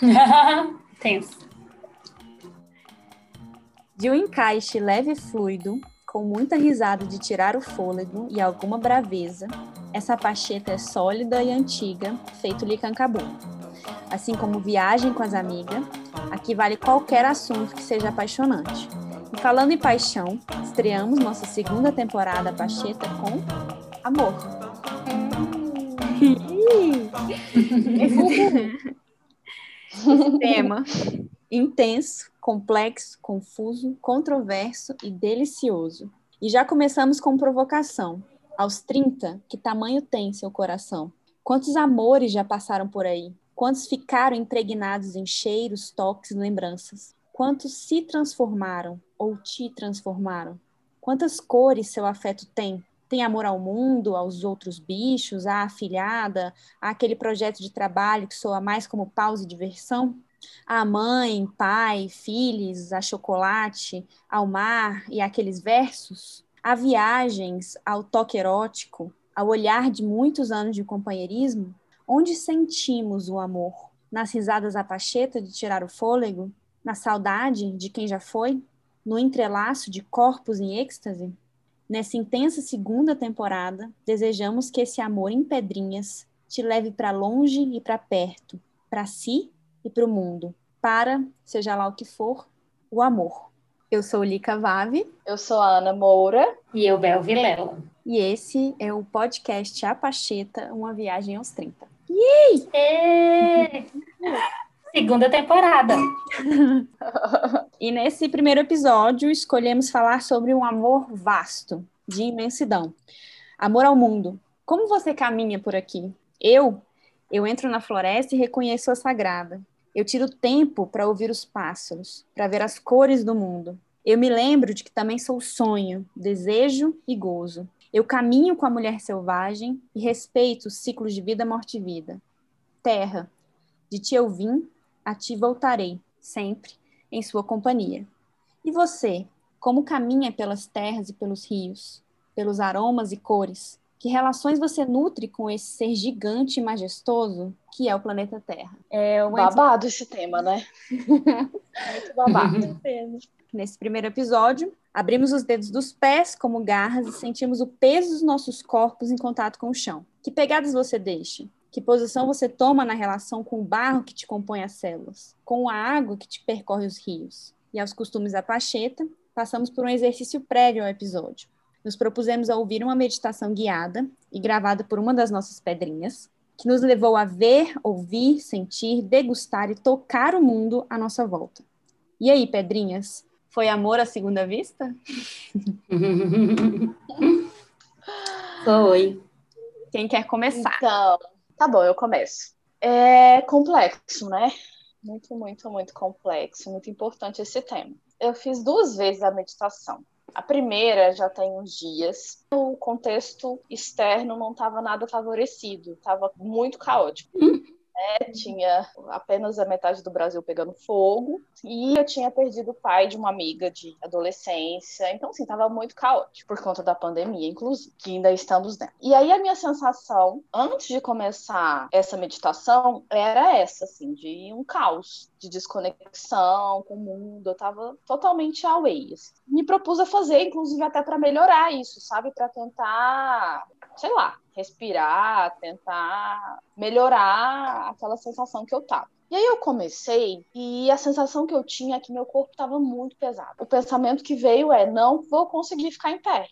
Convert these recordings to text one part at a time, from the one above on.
Tenso. De um encaixe leve e fluido, com muita risada de tirar o fôlego e alguma braveza, essa pacheta é sólida e antiga, feito licancabu. Assim como viagem com as amigas, aqui vale qualquer assunto que seja apaixonante. E falando em paixão, estreamos nossa segunda temporada Pacheta com amor. Esse tema intenso, complexo, confuso, controverso e delicioso. E já começamos com provocação. Aos 30, que tamanho tem seu coração? Quantos amores já passaram por aí? Quantos ficaram impregnados em cheiros, toques e lembranças? Quantos se transformaram ou te transformaram? Quantas cores seu afeto tem? Tem amor ao mundo, aos outros bichos, à afilhada, àquele projeto de trabalho que soa mais como pausa e diversão? A mãe, pai, filhos, a chocolate, ao mar e aqueles versos? A viagens, ao toque erótico, ao olhar de muitos anos de companheirismo? Onde sentimos o amor? Nas risadas à pacheta de tirar o fôlego? Na saudade de quem já foi? No entrelaço de corpos em êxtase? Nessa intensa segunda temporada, desejamos que esse amor em pedrinhas te leve para longe e para perto, para si e para o mundo, para, seja lá o que for, o amor. Eu sou Lica Vave. Eu sou a Ana Moura. E eu, Bel Vilela. E esse é o podcast A Pacheta, uma viagem aos 30. Yay! É. Segunda temporada. e nesse primeiro episódio, escolhemos falar sobre um amor vasto, de imensidão. Amor ao mundo. Como você caminha por aqui? Eu, eu entro na floresta e reconheço a sagrada. Eu tiro tempo para ouvir os pássaros, para ver as cores do mundo. Eu me lembro de que também sou sonho, desejo e gozo. Eu caminho com a mulher selvagem e respeito os ciclos de vida, morte e vida. Terra, de ti eu vim a ti voltarei, sempre, em sua companhia. E você, como caminha pelas terras e pelos rios, pelos aromas e cores? Que relações você nutre com esse ser gigante e majestoso que é o planeta Terra? É uma babado esse tema, né? Muito babado. Nesse primeiro episódio, abrimos os dedos dos pés como garras e sentimos o peso dos nossos corpos em contato com o chão. Que pegadas você deixa? Que posição você toma na relação com o barro que te compõe as células, com a água que te percorre os rios? E aos costumes da Pacheta, passamos por um exercício prévio ao episódio. Nos propusemos a ouvir uma meditação guiada e gravada por uma das nossas pedrinhas, que nos levou a ver, ouvir, sentir, degustar e tocar o mundo à nossa volta. E aí, pedrinhas, foi amor à segunda vista? foi. Quem quer começar? Então, Tá bom, eu começo. É complexo, né? Muito, muito, muito complexo, muito importante esse tema. Eu fiz duas vezes a meditação. A primeira já tem uns dias. O contexto externo não estava nada favorecido, estava muito caótico. Né? Tinha apenas a metade do Brasil pegando fogo e eu tinha perdido o pai de uma amiga de adolescência. Então, assim, tava muito caótico por conta da pandemia, inclusive, que ainda estamos dentro. E aí a minha sensação antes de começar essa meditação era essa, assim, de um caos, de desconexão com o mundo. Eu tava totalmente away. Assim. Me propus a fazer, inclusive, até para melhorar isso, sabe? Para tentar, sei lá, respirar, tentar melhorar aquela sensação que eu tava. E aí eu comecei e a sensação que eu tinha é que meu corpo estava muito pesado. O pensamento que veio é: não vou conseguir ficar em pé.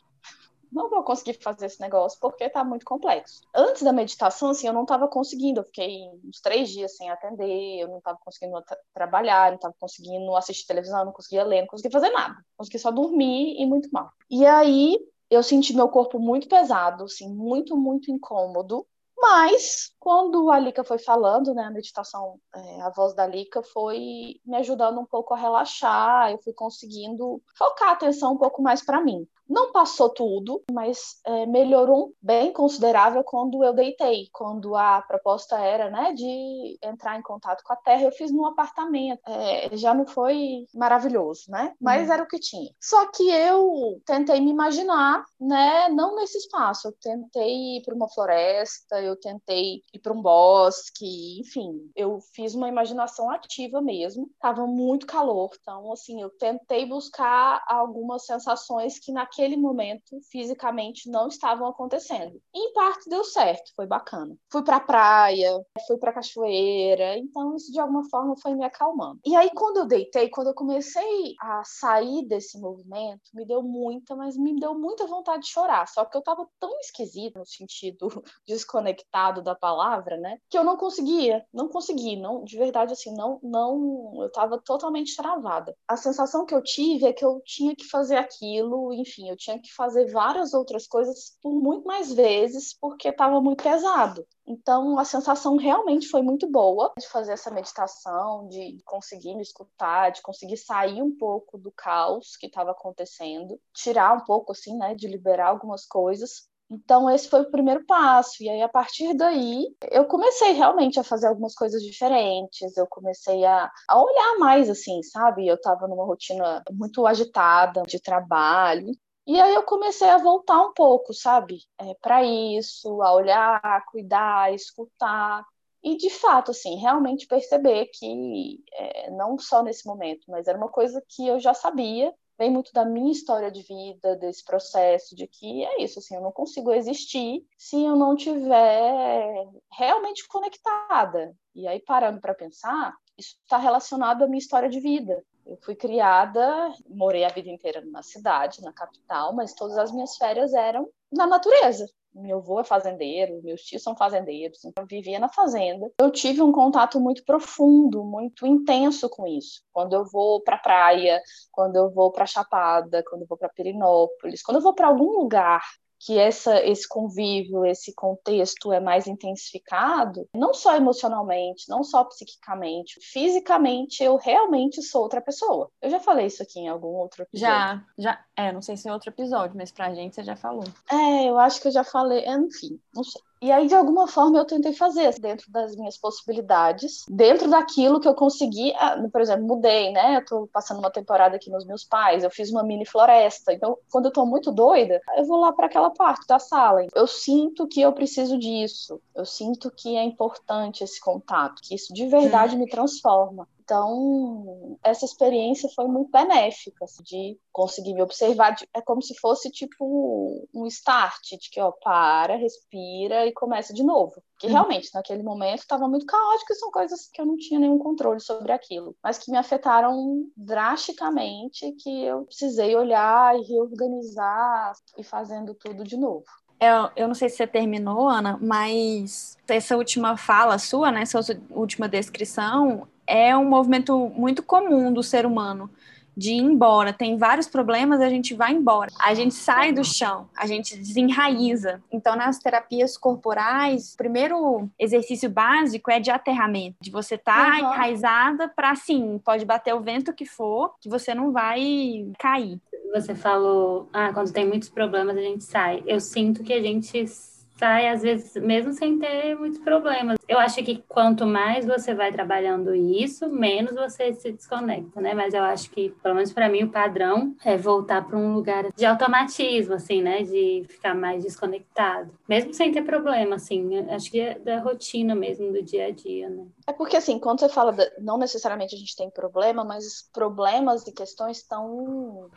Não vou conseguir fazer esse negócio porque tá muito complexo. Antes da meditação, assim, eu não estava conseguindo. Eu fiquei uns três dias sem atender, eu não estava conseguindo tra trabalhar, não estava conseguindo assistir televisão, não conseguia ler, não conseguia fazer nada. Consegui só dormir e muito mal. E aí eu senti meu corpo muito pesado, assim, muito, muito incômodo. Mas, quando a Lika foi falando, né, a meditação, é, a voz da Lika foi me ajudando um pouco a relaxar, eu fui conseguindo focar a atenção um pouco mais para mim. Não passou tudo, mas é, melhorou bem considerável quando eu deitei. Quando a proposta era, né, de entrar em contato com a Terra, eu fiz num apartamento. É, já não foi maravilhoso, né? Mas uhum. era o que tinha. Só que eu tentei me imaginar, né, não nesse espaço. Eu tentei ir para uma floresta, eu tentei ir para um bosque, enfim, eu fiz uma imaginação ativa mesmo. Tava muito calor, então assim, eu tentei buscar algumas sensações que naquele momento fisicamente não estavam acontecendo. E, em parte deu certo, foi bacana. Fui para praia, fui para cachoeira, então isso de alguma forma foi me acalmando. E aí quando eu deitei, quando eu comecei a sair desse movimento, me deu muita, mas me deu muita vontade de chorar. Só que eu tava tão esquisita no sentido desconectado da palavra, né? Que eu não conseguia, não consegui, não, de verdade assim, não, não, eu tava totalmente travada. A sensação que eu tive é que eu tinha que fazer aquilo, enfim, eu tinha que fazer várias outras coisas por muito mais vezes porque tava muito pesado. Então, a sensação realmente foi muito boa de fazer essa meditação, de conseguir me escutar, de conseguir sair um pouco do caos que estava acontecendo, tirar um pouco, assim, né, de liberar algumas coisas. Então, esse foi o primeiro passo. E aí, a partir daí, eu comecei realmente a fazer algumas coisas diferentes. Eu comecei a, a olhar mais, assim, sabe? Eu estava numa rotina muito agitada de trabalho. E aí eu comecei a voltar um pouco, sabe, é, para isso, a olhar, a cuidar, a escutar. E de fato, assim, realmente perceber que é, não só nesse momento, mas era uma coisa que eu já sabia, vem muito da minha história de vida, desse processo, de que é isso, assim, eu não consigo existir se eu não tiver realmente conectada. E aí, parando para pensar, isso está relacionado à minha história de vida. Eu fui criada, morei a vida inteira na cidade, na capital, mas todas as minhas férias eram na natureza. Meu avô é fazendeiro, meus tios são fazendeiros, então eu vivia na fazenda. Eu tive um contato muito profundo, muito intenso com isso. Quando eu vou para praia, quando eu vou para Chapada, quando eu vou para Perinópolis, quando eu vou para algum lugar que essa, esse convívio, esse contexto é mais intensificado, não só emocionalmente, não só psiquicamente, fisicamente eu realmente sou outra pessoa. Eu já falei isso aqui em algum outro episódio. Já, já, é, não sei se é outro episódio, mas pra gente você já falou. É, eu acho que eu já falei, enfim, não sei. E aí, de alguma forma, eu tentei fazer dentro das minhas possibilidades, dentro daquilo que eu consegui. Ah, por exemplo, mudei, né? Eu tô passando uma temporada aqui nos meus pais, eu fiz uma mini floresta. Então, quando eu tô muito doida, eu vou lá para aquela parte da sala. Eu sinto que eu preciso disso. Eu sinto que é importante esse contato, que isso de verdade hum. me transforma. Então, essa experiência foi muito benéfica, assim, de conseguir me observar. é como se fosse tipo um start, de que, ó, para, respira e começa de novo. Que uhum. realmente, naquele momento, estava muito caótico e são coisas que eu não tinha nenhum controle sobre aquilo, mas que me afetaram drasticamente, que eu precisei olhar e reorganizar e fazendo tudo de novo. Eu, eu não sei se você terminou, Ana, mas essa última fala sua, né, essa última descrição, é um movimento muito comum do ser humano de ir embora. Tem vários problemas, a gente vai embora. A gente sai do chão, a gente desenraiza. Então, nas terapias corporais, o primeiro exercício básico é de aterramento, de você estar tá uhum. enraizada para, assim, pode bater o vento que for, que você não vai cair. Você falou, ah, quando tem muitos problemas a gente sai. Eu sinto que a gente sai, às vezes, mesmo sem ter muitos problemas. Eu acho que quanto mais você vai trabalhando isso, menos você se desconecta, né? Mas eu acho que, pelo menos para mim, o padrão é voltar para um lugar de automatismo, assim, né? De ficar mais desconectado. Mesmo sem ter problema, assim. Acho que é da rotina mesmo, do dia a dia, né? É porque, assim, quando você fala, de, não necessariamente a gente tem problema, mas problemas e questões estão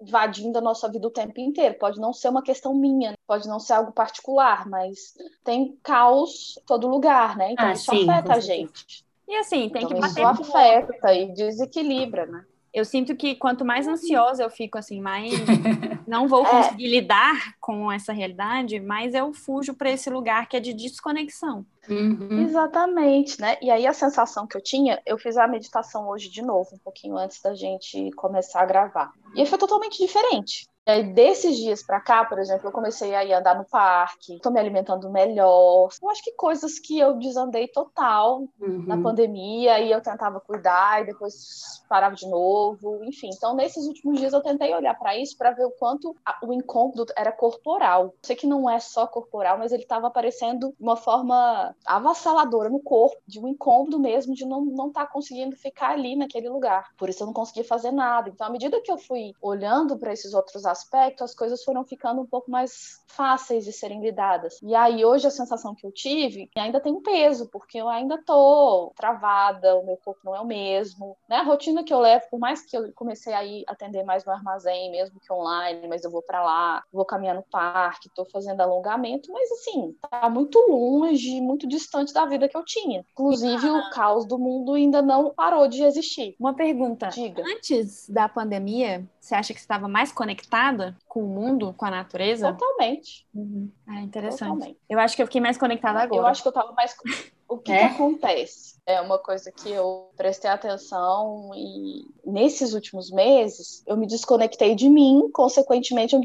invadindo a nossa vida o tempo inteiro. Pode não ser uma questão minha, pode não ser algo particular, mas tem caos em todo lugar, né? Então ah, isso sim, afeta a gente. E assim, tem então, que bater. Isso afeta e desequilibra, né? Eu sinto que quanto mais ansiosa eu fico, assim, mais não vou é. conseguir é. lidar com essa realidade, mais eu fujo para esse lugar que é de desconexão. Uhum. Exatamente, né? E aí a sensação que eu tinha, eu fiz a meditação hoje de novo, um pouquinho antes da gente começar a gravar. E foi totalmente diferente. Aí, desses dias para cá, por exemplo, eu comecei a ir andar no parque, tô me alimentando melhor. Eu acho que coisas que eu desandei total uhum. na pandemia, e eu tentava cuidar, e depois parava de novo, enfim. Então, nesses últimos dias, eu tentei olhar para isso para ver o quanto o incômodo era corporal. Sei que não é só corporal, mas ele estava aparecendo de uma forma avassaladora no corpo, de um incômodo mesmo, de não estar não tá conseguindo ficar ali naquele lugar. Por isso, eu não conseguia fazer nada. Então, à medida que eu fui olhando para esses outros aspectos, aspecto, as coisas foram ficando um pouco mais fáceis de serem lidadas. E aí, hoje, a sensação que eu tive ainda tem um peso, porque eu ainda tô travada, o meu corpo não é o mesmo. Né? A rotina que eu levo, por mais que eu comecei a ir atender mais no armazém, mesmo que online, mas eu vou para lá, vou caminhar no parque, tô fazendo alongamento, mas assim, tá muito longe, muito distante da vida que eu tinha. Inclusive, o caos do mundo ainda não parou de existir. Uma pergunta. Diga. Antes da pandemia, você acha que estava mais conectada com o mundo, com a natureza? Totalmente. Uhum. Ah, interessante. Totalmente. Eu acho que eu fiquei mais conectada agora. Eu acho que eu tava mais. O que, É? que acontece? É uma coisa que eu prestei atenção e nesses últimos meses eu me desconectei de mim, consequentemente eu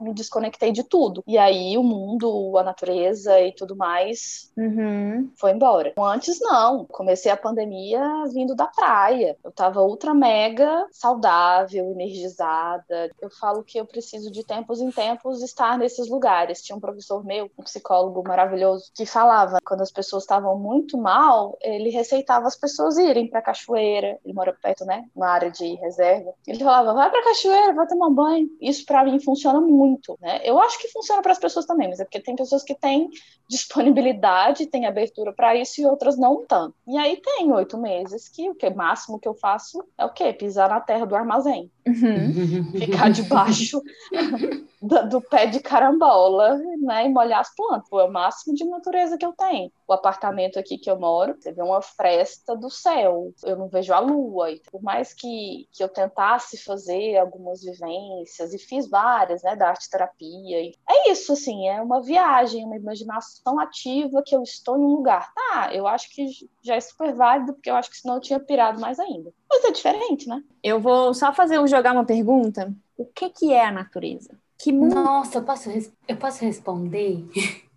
me desconectei de tudo. E aí o mundo, a natureza e tudo mais Uhum. foi embora. Antes não, comecei a pandemia vindo da praia. Eu tava ultra mega saudável, energizada. Eu falo que eu preciso de tempos em tempos estar nesses lugares. Tinha um professor meu, um psicólogo maravilhoso, que falava quando as pessoas estavam muito mal, ele receitava as pessoas irem pra cachoeira. Ele mora perto, né, uma área de reserva. Ele falava: "Vai pra cachoeira, vai tomar banho". Isso pra mim funciona muito, né? Eu acho que funciona para as pessoas também, mas é porque tem pessoas que têm disponibilidade, têm abertura para isso e outras não tanto. E aí tem oito meses que o que máximo que eu faço é o quê? Pisar na terra do armazém, Uhum. ficar debaixo do, do pé de carambola, né, e molhar as plantas. É o máximo de natureza que eu tenho. O apartamento aqui que eu moro, você vê uma fresta do céu. Eu não vejo a lua. E por mais que, que eu tentasse fazer algumas vivências e fiz várias, né, da arte terapia. e- É isso, assim, é uma viagem, uma imaginação ativa que eu estou em um lugar. Tá, eu acho que já é super válido, porque eu acho que senão eu tinha pirado mais ainda. Mas é diferente, né? Eu vou só fazer um jogar uma pergunta. O que que é a natureza? Que Nossa, eu posso, eu posso responder?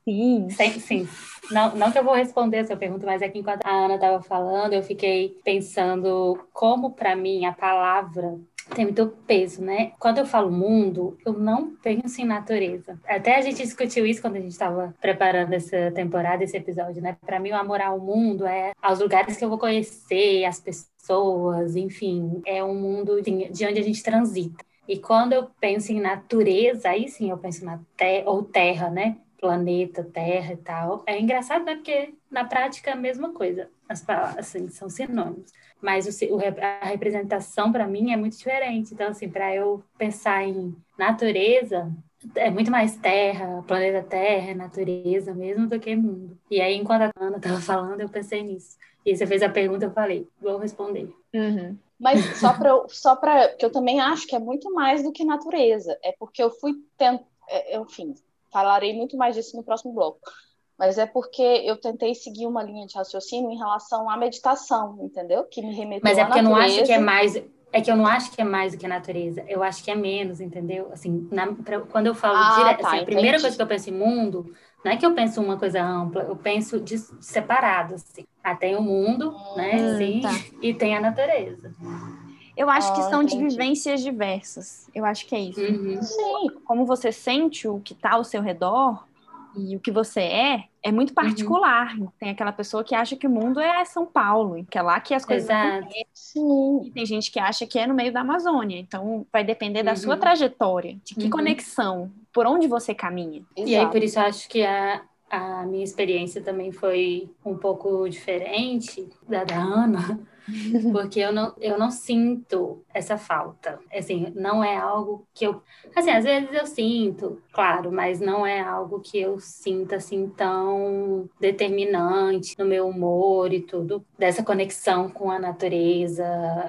sim. Sim, sim. Não, não que eu vou responder a sua pergunta, mas é que enquanto a Ana estava falando, eu fiquei pensando como, para mim, a palavra tem muito peso, né? Quando eu falo mundo, eu não penso em natureza. Até a gente discutiu isso quando a gente estava preparando essa temporada, esse episódio, né? Para mim, o amor ao mundo é aos lugares que eu vou conhecer, as pessoas, enfim, é um mundo de onde a gente transita. E quando eu penso em natureza, aí sim eu penso na terra, ou terra, né? Planeta, terra e tal. É engraçado, né? Porque na prática é a mesma coisa. As palavras, assim, são sinônimos. Mas o, a representação, para mim, é muito diferente. Então, assim, para eu pensar em natureza, é muito mais terra, planeta Terra, natureza mesmo, do que mundo. E aí, enquanto a Ana estava falando, eu pensei nisso. E você fez a pergunta, eu falei, vou responder. Uhum. Mas só para só para que eu também acho que é muito mais do que natureza. É porque eu fui tent... é, enfim, falarei muito mais disso no próximo bloco. Mas é porque eu tentei seguir uma linha de raciocínio em relação à meditação, entendeu? Que me remeteu Mas é porque eu não acho que é mais. É que eu não acho que é mais do que a natureza. Eu acho que é menos, entendeu? Assim, na- pra- quando eu falo Ah, direto, tá, assim, a primeira entendi. coisa que eu penso em mundo, não é que eu penso uma coisa ampla, eu penso de, separado, assim. Ah, tem o mundo, né? Hum, Sim, tá. e tem a natureza. Eu acho que Ah, são de entendi. vivências diversas. Eu acho que é isso. Uhum. Sim, Como você sente o que está ao seu redor e o que você é, é Uhum. muito particular. Tem aquela pessoa que acha que o mundo é São Paulo, que é lá que as coisas Exato. sim. E tem gente que acha que é no meio da Amazônia. Então, vai depender da Uhum. sua trajetória, de que Uhum. conexão, por onde você caminha. E aí, Exato. por isso, eu acho que a, a minha experiência também foi um pouco diferente da da Ana, porque eu não, eu não sinto essa falta. Assim, não é algo que eu. Assim, às vezes eu sinto, claro, mas não é algo que eu sinta assim tão determinante no meu humor e tudo, dessa conexão com a natureza,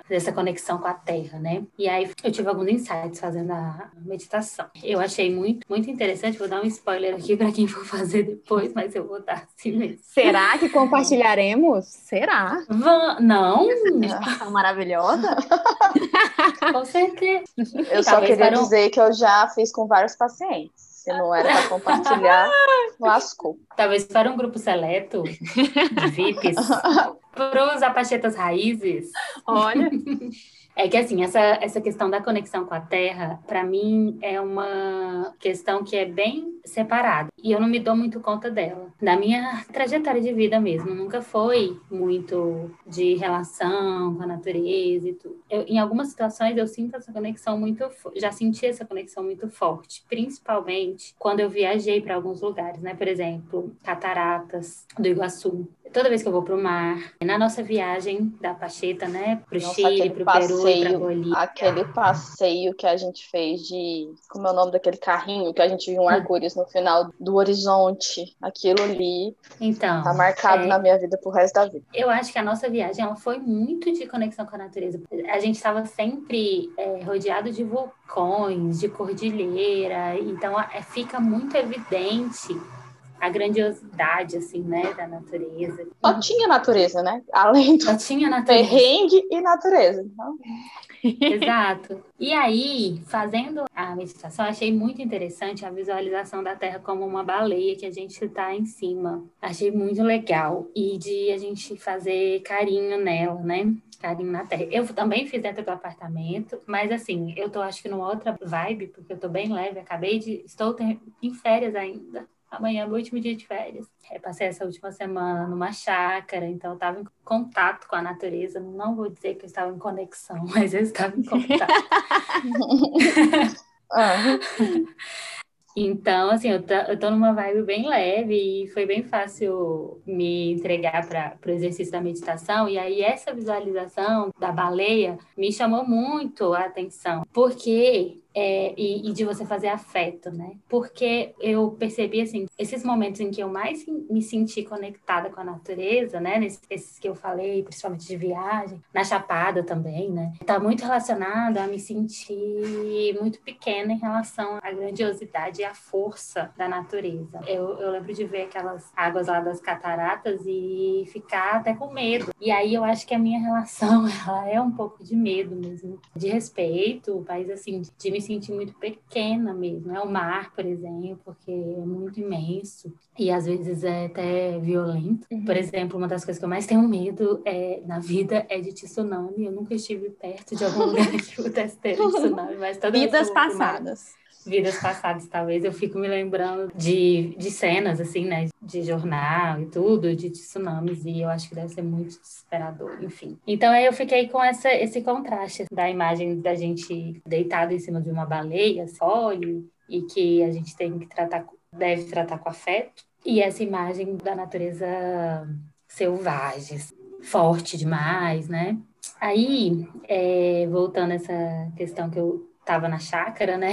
dessa conexão com a terra, né? E aí eu tive alguns insights fazendo a meditação. Eu achei muito, muito interessante, vou dar um spoiler aqui para quem for fazer depois, mas eu vou dar assim mesmo. Será que compartilharemos? Será? Van... Não, Maravilhosa? com certeza. Eu só queria dizer que eu já fiz com vários pacientes. Se não era para compartilhar, lascou. Talvez para um grupo seleto de VIPs, Para os apachetas raízes. Olha. É que assim, essa, essa questão da conexão com a Terra, para mim, é uma questão que é bem separada. E eu não me dou muito conta dela. Da minha trajetória de vida mesmo. Nunca foi muito de relação com a natureza e tudo. Eu, em algumas situações eu sinto essa conexão muito. Já senti essa conexão muito forte. Principalmente quando eu viajei para alguns lugares, né? Por exemplo, Cataratas do Iguaçu toda vez que eu vou para o mar, na nossa viagem da Pacheta, né, para o Chile, para o Peru e para Bolívia. Aquele passeio que a gente fez de, como é o nome daquele carrinho que a gente viu um arco-íris no final do horizonte, aquilo ali. Então, tá marcado é... na minha vida pro resto da vida. Eu acho que a nossa viagem ela foi muito de conexão com a natureza. A gente estava sempre é, rodeado de vulcões, de cordilheira, então é, fica muito evidente a grandiosidade, assim, né, da natureza. Só tinha natureza, né? Além do Só tinha natureza. perrengue e natureza. Então... Exato. E aí, fazendo a meditação, achei muito interessante a visualização da Terra como uma baleia que a gente está em cima. Achei muito legal. E de a gente fazer carinho nela, né? Carinho na Terra. Eu também fiz dentro do apartamento, mas assim, eu tô acho que numa outra vibe, porque eu tô bem leve. Acabei de. Estou em férias ainda. Amanhã é o último dia de férias. Eu passei essa última semana numa chácara, então eu estava em contato com a natureza. Não vou dizer que eu estava em conexão, mas eu estava em contato. Então, assim, eu tô, eu tô numa vibe bem leve e foi bem fácil me entregar para o exercício da meditação. E aí, essa visualização da baleia me chamou muito a atenção, porque é, e, e, de você fazer afeto, né? Porque eu percebi, assim, esses momentos em que eu mais me senti conectada com a natureza, né? Nesses que eu falei, principalmente de viagem, na Chapada também, né? Tá muito relacionado a me sentir muito pequena em relação à grandiosidade e à força da natureza. Eu, eu lembro de ver aquelas águas lá das cataratas e ficar até com medo. E aí eu acho que a minha relação, ela é um pouco de medo mesmo, de respeito, mas assim, de me me senti muito pequena mesmo. É o mar, por exemplo, porque é muito imenso e às vezes é até violento. Uhum. Por exemplo, uma das coisas que eu mais tenho medo é, na vida é de tsunami. Eu nunca estive perto de algum lugar que pudesse ter tsunami, mas toda Vidas passadas vidas passadas, talvez, eu fico me lembrando de, de cenas, assim, né, de jornal e tudo, de tsunamis, e eu acho que deve ser muito desesperador, enfim. Então aí eu fiquei com essa, esse contraste da imagem da gente deitado em cima de uma baleia, só, e, e que a gente tem que tratar, deve tratar com afeto, e essa imagem da natureza selvagem, forte demais, né? Aí, é, voltando a essa questão que eu estava na chácara, né?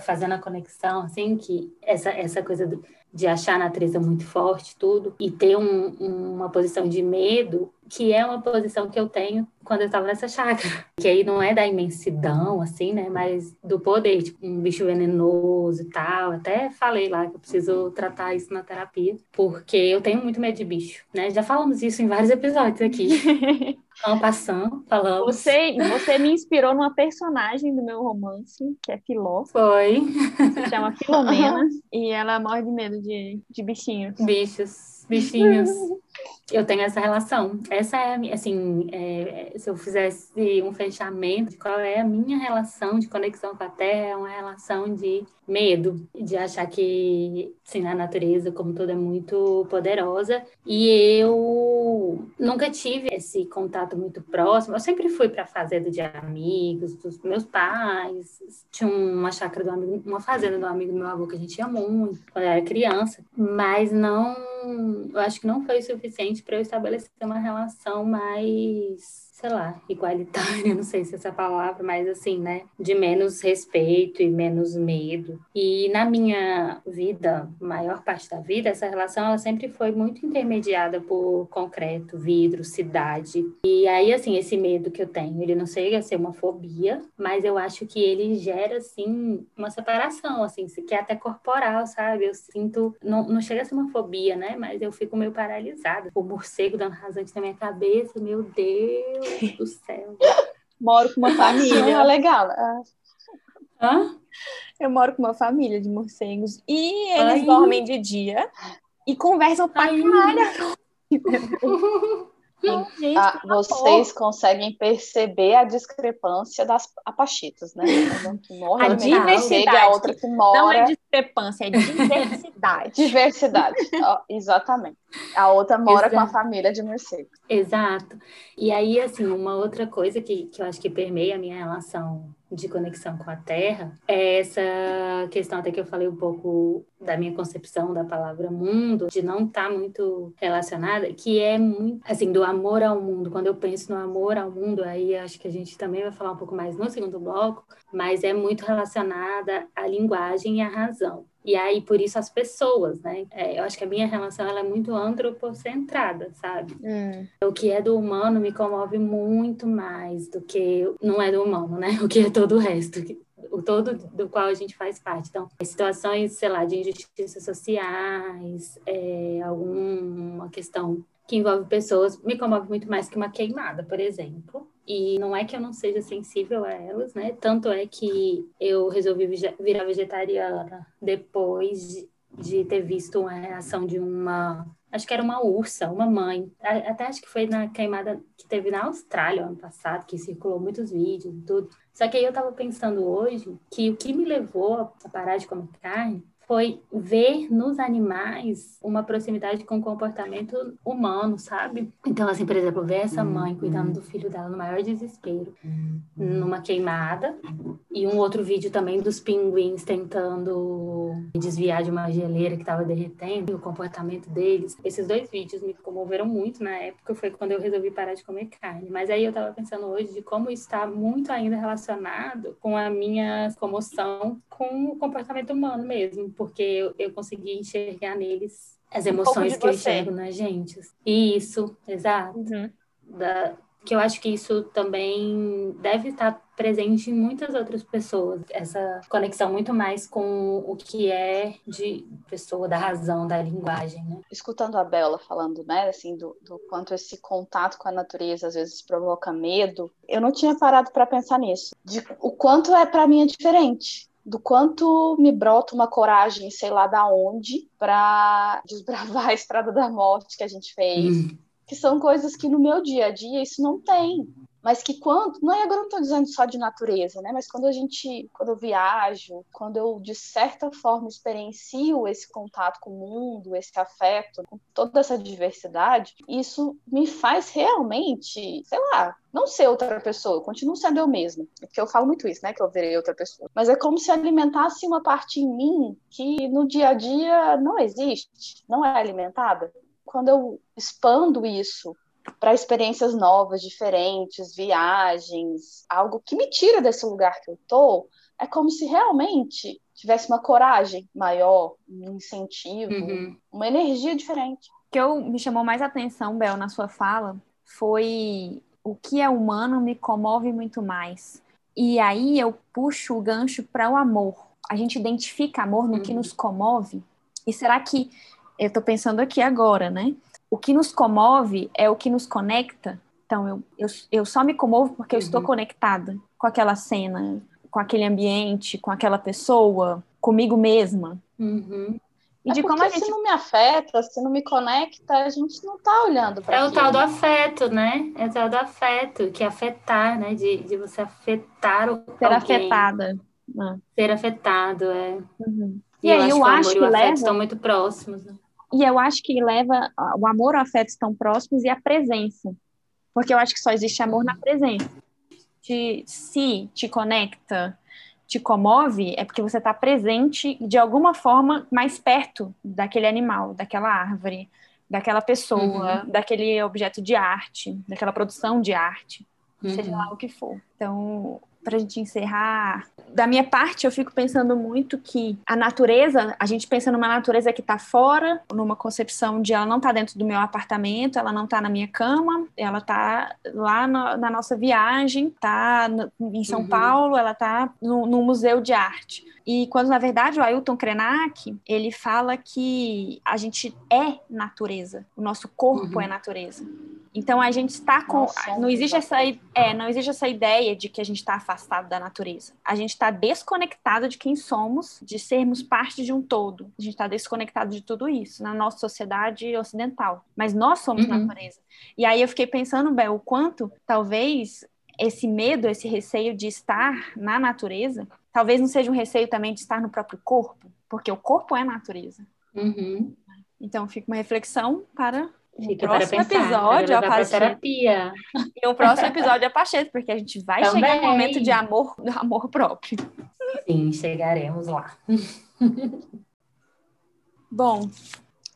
Fazendo a conexão, assim, que essa, essa coisa do, de achar a natureza muito forte, tudo, e ter um, uma posição de medo, que é uma posição que eu tenho quando eu estava nessa chácara. Que aí não é da imensidão, assim, né? Mas do poder, tipo, um bicho venenoso e tal. Até falei lá que eu preciso tratar isso na terapia, porque eu tenho muito medo de bicho, né? Já falamos isso em vários episódios aqui. Ampassando, falamos. Você, você me inspirou numa personagem do meu romance, que é Filó. Foi. Se chama Filomena. e ela morre de medo de, de bichinhos. Bichos, bichinhos. Eu tenho essa relação. Essa é, assim, é, se eu fizesse um fechamento de qual é a minha relação de conexão com a Terra, é uma relação de medo, de achar que, sim, a natureza, como tudo, é muito poderosa. E eu nunca tive esse contato muito próximo. Eu sempre fui para fazenda de amigos, dos meus pais. Tinha uma chácara do amigo, uma fazenda do amigo do meu avô que a gente ia muito quando eu era criança, mas não, eu acho que não foi o suficiente para eu estabelecer uma relação mais sei lá, igualitária, não sei se é essa palavra, mas assim, né, de menos respeito e menos medo. E na minha vida, maior parte da vida, essa relação ela sempre foi muito intermediada por concreto, vidro, cidade. E aí assim, esse medo que eu tenho, ele não chega a ser uma fobia, mas eu acho que ele gera assim uma separação, assim, que é até corporal, sabe? Eu sinto, não, não chega a ser uma fobia, né, mas eu fico meio paralisada. O morcego dando rasante na minha cabeça, meu Deus do céu. Moro com uma família. Ah, legal. Né? Hã? Eu moro com uma família de morcegos e eles Ai. dormem de dia e conversam pra Ai. gente, ah, vocês conseguem perceber a discrepância das apachitas, né? a diversidade. A outra que mora... Não é discrepância, é diversidade. diversidade, oh, exatamente. A outra mora Exato. com a família de morcegos. Exato. E aí, assim, uma outra coisa que, que eu acho que permeia a minha relação de conexão com a Terra é essa questão até que eu falei um pouco da minha concepção da palavra mundo, de não estar tá muito relacionada, que é muito, assim, do amor ao mundo. Quando eu penso no amor ao mundo, aí acho que a gente também vai falar um pouco mais no segundo bloco, mas é muito relacionada à linguagem e à razão. E aí, por isso, as pessoas, né? É, eu acho que a minha relação ela é muito antropocentrada, sabe? Hum. O que é do humano me comove muito mais do que não é do humano, né? O que é todo o resto o todo do qual a gente faz parte. Então, situações, sei lá, de injustiças sociais, é, alguma questão que envolve pessoas, me comove muito mais que uma queimada, por exemplo. E não é que eu não seja sensível a elas, né? Tanto é que eu resolvi virar vegetariana depois de ter visto uma reação de uma. Acho que era uma ursa, uma mãe. Até acho que foi na queimada que teve na Austrália ano passado, que circulou muitos vídeos e tudo. Só que aí eu tava pensando hoje que o que me levou a parar de comer carne foi ver nos animais uma proximidade com o comportamento humano, sabe? Então, assim, por exemplo, ver essa mãe cuidando do filho dela no maior desespero, numa queimada, e um outro vídeo também dos pinguins tentando desviar de uma geleira que estava derretendo, e o comportamento deles. Esses dois vídeos me comoveram muito na época, foi quando eu resolvi parar de comer carne. Mas aí eu estava pensando hoje de como está muito ainda relacionado com a minha comoção com o comportamento humano mesmo porque eu, eu consegui enxergar neles as emoções um que eu enxergo na gente. Isso, exato. Uhum. Da, que eu acho que isso também deve estar presente em muitas outras pessoas, essa conexão muito mais com o que é de pessoa, da razão, da linguagem, né? Escutando a Bela falando, né, assim, do, do quanto esse contato com a natureza às vezes provoca medo, eu não tinha parado para pensar nisso, de o quanto é para mim é diferente do quanto me brota uma coragem, sei lá da onde, para desbravar a estrada da morte que a gente fez. Hum. Que são coisas que no meu dia a dia isso não tem mas que quando, não é agora não estou dizendo só de natureza, né, mas quando a gente, quando eu viajo, quando eu de certa forma experiencio esse contato com o mundo, esse afeto, com toda essa diversidade, isso me faz realmente, sei lá, não ser outra pessoa, eu continuo sendo eu mesma, porque eu falo muito isso, né, que eu virei outra pessoa, mas é como se alimentasse uma parte em mim que no dia a dia não existe, não é alimentada. Quando eu expando isso para experiências novas, diferentes, viagens, algo que me tira desse lugar que eu tô, é como se realmente tivesse uma coragem maior, um incentivo, uhum. uma energia diferente. O que eu, me chamou mais atenção, Bel, na sua fala, foi o que é humano me comove muito mais. E aí eu puxo o gancho para o amor. A gente identifica amor no uhum. que nos comove. E será que eu estou pensando aqui agora, né? O que nos comove é o que nos conecta. Então, eu, eu, eu só me comovo porque eu estou uhum. conectada com aquela cena, com aquele ambiente, com aquela pessoa, comigo mesma. Uhum. E é de como a gente... se não me afeta, se não me conecta, a gente não tá olhando para É aquilo. o tal do afeto, né? É o tal do afeto, que é afetar, né? De, de você afetar o Ser alguém. afetada. Ah. Ser afetado, é. Uhum. E, e, aí eu acho que, o amor e o leva... estão muito próximos, né? E eu acho que leva o amor ao afeto estão próximos e a presença. Porque eu acho que só existe amor na presença. De, se te conecta, te comove, é porque você está presente de alguma forma mais perto daquele animal, daquela árvore, daquela pessoa, uhum. daquele objeto de arte, daquela produção de arte, uhum. seja lá o que for. Então, para a gente encerrar, da minha parte, eu fico pensando muito que a natureza, a gente pensa numa natureza que está fora, numa concepção de ela não está dentro do meu apartamento, ela não está na minha cama, ela está lá no, na nossa viagem, está em São uhum. Paulo, ela está no, no museu de arte. E quando, na verdade, o Ailton Krenak, ele fala que a gente é natureza, o nosso corpo uhum. é natureza. Então a gente está com. Nossa, não existe essa, é, não existe essa ideia de que a gente está afastado afastado da natureza. A gente está desconectado de quem somos, de sermos parte de um todo. A gente está desconectado de tudo isso na nossa sociedade ocidental. Mas nós somos uhum. natureza. E aí eu fiquei pensando, Bel, o quanto talvez esse medo, esse receio de estar na natureza, talvez não seja um receio também de estar no próprio corpo, porque o corpo é natureza. Uhum. Então fica uma reflexão para Fica próximo episódio, a terapia. E o próximo episódio é Pacheco, porque a gente vai Também. chegar no momento de amor, amor próprio. Sim, chegaremos lá. Bom,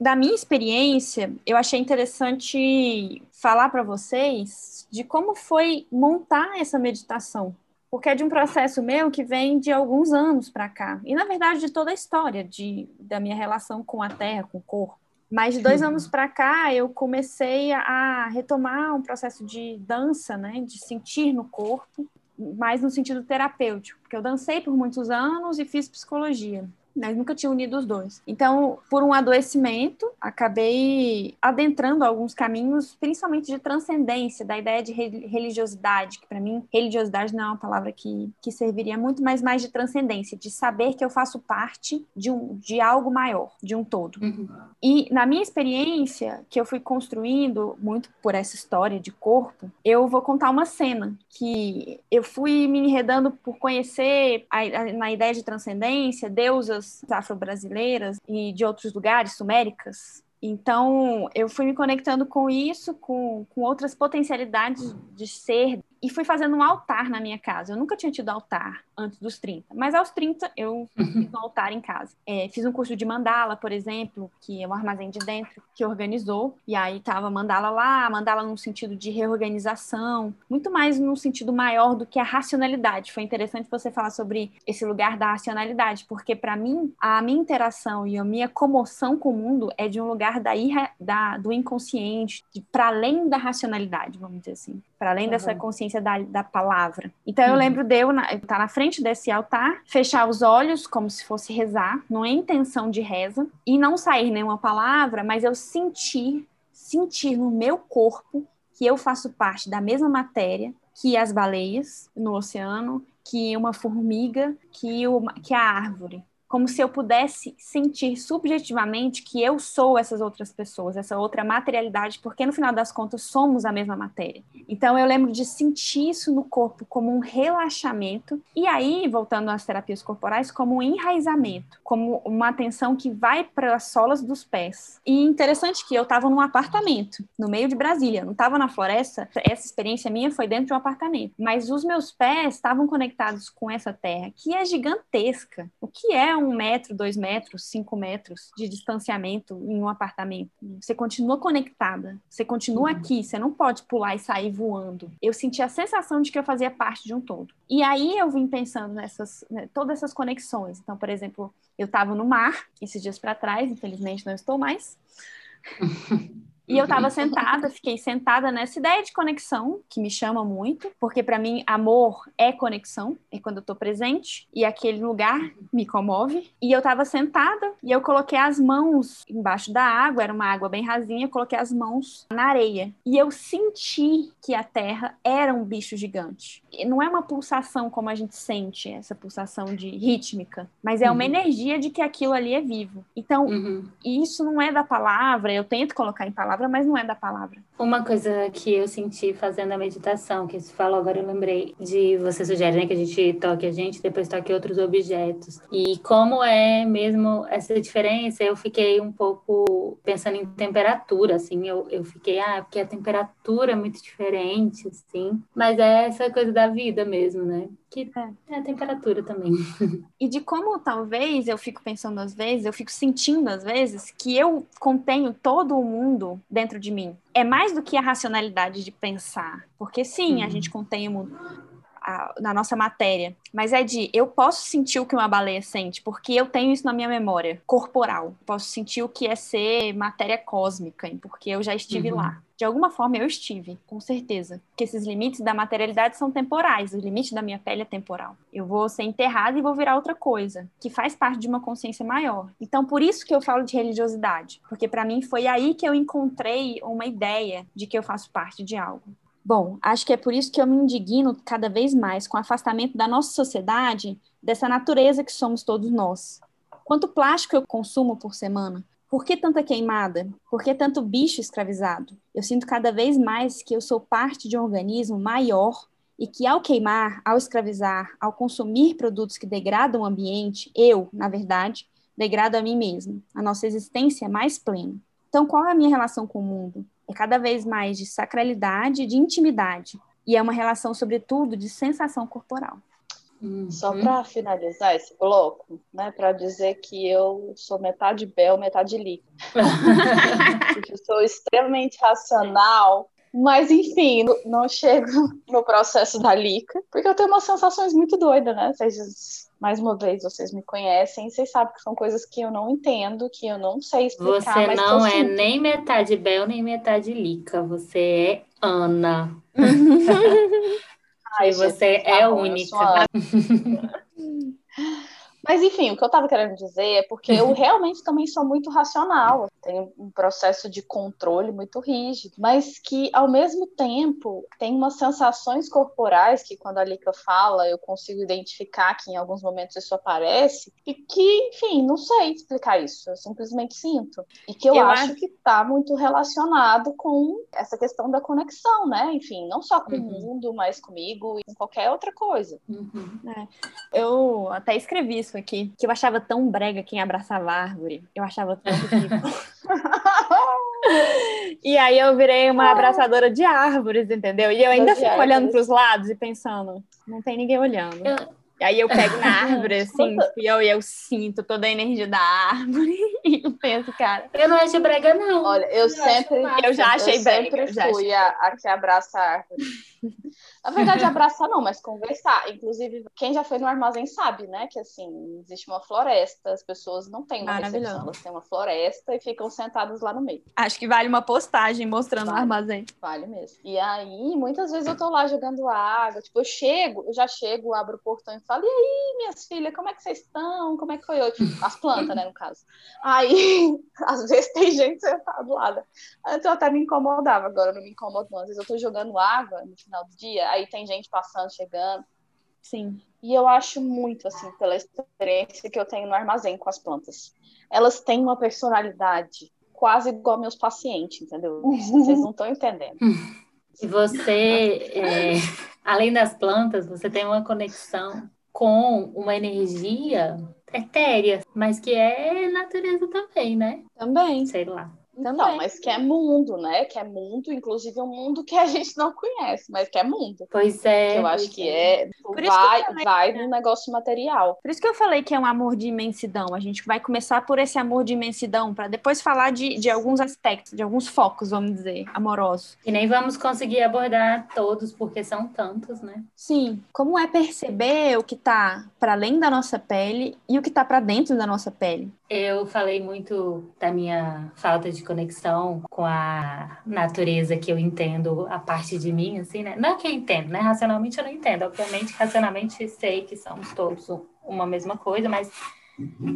da minha experiência, eu achei interessante falar para vocês de como foi montar essa meditação. Porque é de um processo meu que vem de alguns anos para cá. E, na verdade, de toda a história de, da minha relação com a terra, com o corpo. Mas de dois anos para cá, eu comecei a retomar um processo de dança, né? De sentir no corpo, mais no sentido terapêutico. Porque eu dancei por muitos anos e fiz psicologia mas nunca tinha unido os dois. Então, por um adoecimento, acabei adentrando alguns caminhos, principalmente de transcendência, da ideia de religiosidade, que para mim, religiosidade não é uma palavra que, que serviria muito, mas mais de transcendência, de saber que eu faço parte de, um, de algo maior, de um todo. Uhum. E na minha experiência, que eu fui construindo muito por essa história de corpo, eu vou contar uma cena que eu fui me enredando por conhecer a, a, na ideia de transcendência, deusas afro-brasileiras e de outros lugares, suméricas. Então, eu fui me conectando com isso, com, com outras potencialidades de ser e fui fazendo um altar na minha casa. Eu nunca tinha tido altar antes dos 30, mas aos 30 eu fiz um altar em casa. É, fiz um curso de mandala, por exemplo, que é um armazém de dentro que organizou, e aí tava mandala lá, mandala num sentido de reorganização, muito mais num sentido maior do que a racionalidade. Foi interessante você falar sobre esse lugar da racionalidade, porque para mim a minha interação e a minha comoção com o mundo é de um lugar da, irra, da do inconsciente, para além da racionalidade, vamos dizer assim, para além uhum. dessa consciência da, da palavra. Então eu uhum. lembro de eu estar tá na frente desse altar, fechar os olhos como se fosse rezar, não é intenção de reza, e não sair nenhuma palavra, mas eu sentir, sentir no meu corpo que eu faço parte da mesma matéria que as baleias no oceano, que uma formiga, que, uma, que a árvore como se eu pudesse sentir subjetivamente que eu sou essas outras pessoas, essa outra materialidade, porque no final das contas somos a mesma matéria. Então eu lembro de sentir isso no corpo como um relaxamento, e aí, voltando às terapias corporais, como um enraizamento, como uma atenção que vai para as solas dos pés. E interessante que eu estava num apartamento, no meio de Brasília, não estava na floresta, essa experiência minha foi dentro de um apartamento, mas os meus pés estavam conectados com essa terra, que é gigantesca. O que é um metro, dois metros, cinco metros de distanciamento em um apartamento. Você continua conectada, você continua uhum. aqui, você não pode pular e sair voando. Eu senti a sensação de que eu fazia parte de um todo. E aí eu vim pensando nessas, né, todas essas conexões. Então, por exemplo, eu estava no mar esses dias para trás, infelizmente não estou mais. E eu estava sentada, fiquei sentada nessa ideia de conexão, que me chama muito, porque para mim amor é conexão, é quando eu tô presente, e aquele lugar me comove. E eu estava sentada e eu coloquei as mãos embaixo da água, era uma água bem rasinha, eu coloquei as mãos na areia. E eu senti que a terra era um bicho gigante. E não é uma pulsação como a gente sente, essa pulsação de rítmica, mas é uma uhum. energia de que aquilo ali é vivo. Então, uhum. isso não é da palavra, eu tento colocar em palavras palavra, mas não é da palavra. Uma coisa que eu senti fazendo a meditação, que você falou agora, eu lembrei de você sugere né, que a gente toque a gente, depois toque outros objetos. E como é mesmo essa diferença, eu fiquei um pouco pensando em temperatura, assim, eu, eu fiquei, ah, porque a temperatura é muito diferente, assim, mas é essa coisa da vida mesmo, né? Que é, é a temperatura também. E de como talvez eu fico pensando às vezes, eu fico sentindo às vezes que eu contenho todo o mundo dentro de mim. É mais do que a racionalidade de pensar. Porque sim, uhum. a gente contém o mundo a, na nossa matéria, mas é de eu posso sentir o que uma baleia sente, porque eu tenho isso na minha memória corporal. Posso sentir o que é ser matéria cósmica, porque eu já estive uhum. lá. De alguma forma eu estive, com certeza. Porque esses limites da materialidade são temporais, o limite da minha pele é temporal. Eu vou ser enterrada e vou virar outra coisa, que faz parte de uma consciência maior. Então, por isso que eu falo de religiosidade, porque para mim foi aí que eu encontrei uma ideia de que eu faço parte de algo Bom, acho que é por isso que eu me indigno cada vez mais com o afastamento da nossa sociedade dessa natureza que somos todos nós. Quanto plástico eu consumo por semana? Por que tanta queimada? Por que tanto bicho escravizado? Eu sinto cada vez mais que eu sou parte de um organismo maior e que, ao queimar, ao escravizar, ao consumir produtos que degradam o ambiente, eu, na verdade, degrado a mim mesmo, a nossa existência mais plena. Então, qual é a minha relação com o mundo? É cada vez mais de sacralidade e de intimidade. E é uma relação, sobretudo, de sensação corporal. Uhum. Só para finalizar esse bloco, né, para dizer que eu sou metade Bel, metade Li. eu sou extremamente racional, mas enfim, não chego no processo da Lica, porque eu tenho umas sensações muito doidas, né? Vocês, mais uma vez, vocês me conhecem, vocês sabem que são coisas que eu não entendo, que eu não sei explicar. Você não é nem metade Bel, nem metade Lica, você é Ana. Ai, você é única. Mas enfim, o que eu estava querendo dizer é porque eu realmente também sou muito racional, tenho um processo de controle muito rígido, mas que ao mesmo tempo tem umas sensações corporais que quando a Lika fala eu consigo identificar que em alguns momentos isso aparece e que, enfim, não sei explicar isso, eu simplesmente sinto. E que eu, eu acho, acho que está muito relacionado com essa questão da conexão, né? Enfim, não só com uhum. o mundo, mas comigo e com qualquer outra coisa. Uhum. É. Eu até escrevi isso isso aqui, que eu achava tão brega quem abraçava a árvore. Eu achava tão e aí eu virei uma abraçadora de árvores, entendeu? E eu ainda fico olhando para os lados e pensando, não tem ninguém olhando. E aí eu pego na árvore, assim, tipo, e eu, eu sinto toda a energia da árvore e eu penso, cara. Eu não acho brega, não. Olha, eu, eu sempre. Eu já achei eu brega. sempre fui a, a que abraça a árvore. Na verdade, abraçar não, mas conversar. Inclusive, quem já foi no armazém sabe, né? Que assim, existe uma floresta, as pessoas não têm uma recepção, elas têm uma floresta e ficam sentadas lá no meio. Acho que vale uma postagem mostrando vale, o armazém. Vale mesmo. E aí, muitas vezes eu tô lá jogando água, tipo, eu chego, eu já chego, abro o portão e falo, e aí, minhas filhas, como é que vocês estão? Como é que foi hoje? As plantas, né, no caso. Aí, às vezes tem gente sentada lado. Antes eu até me incomodava, agora não me incomodo não. Às vezes eu tô jogando água no final do dia, aí tem gente passando, chegando. Sim. E eu acho muito, assim, pela experiência que eu tenho no armazém com as plantas. Elas têm uma personalidade quase igual meus pacientes, entendeu? Vocês não estão entendendo. E você, é, além das plantas, você tem uma conexão com uma energia etérea, mas que é natureza também, né? Também. Sei lá. Então, mas que é mundo, né? Que é mundo, inclusive um mundo que a gente não conhece, mas que é mundo. Pois é. Que eu acho que é. é vai, falei, vai no negócio material. Por isso que eu falei que é um amor de imensidão. A gente vai começar por esse amor de imensidão, para depois falar de, de alguns aspectos, de alguns focos, vamos dizer, amorosos. E nem vamos conseguir abordar todos, porque são tantos, né? Sim. Como é perceber o que está para além da nossa pele e o que está para dentro da nossa pele? Eu falei muito da minha falta de conexão com a natureza que eu entendo a parte de mim, assim, né? Não que eu entendo, né? Racionalmente eu não entendo. Obviamente, racionalmente sei que somos todos uma mesma coisa, mas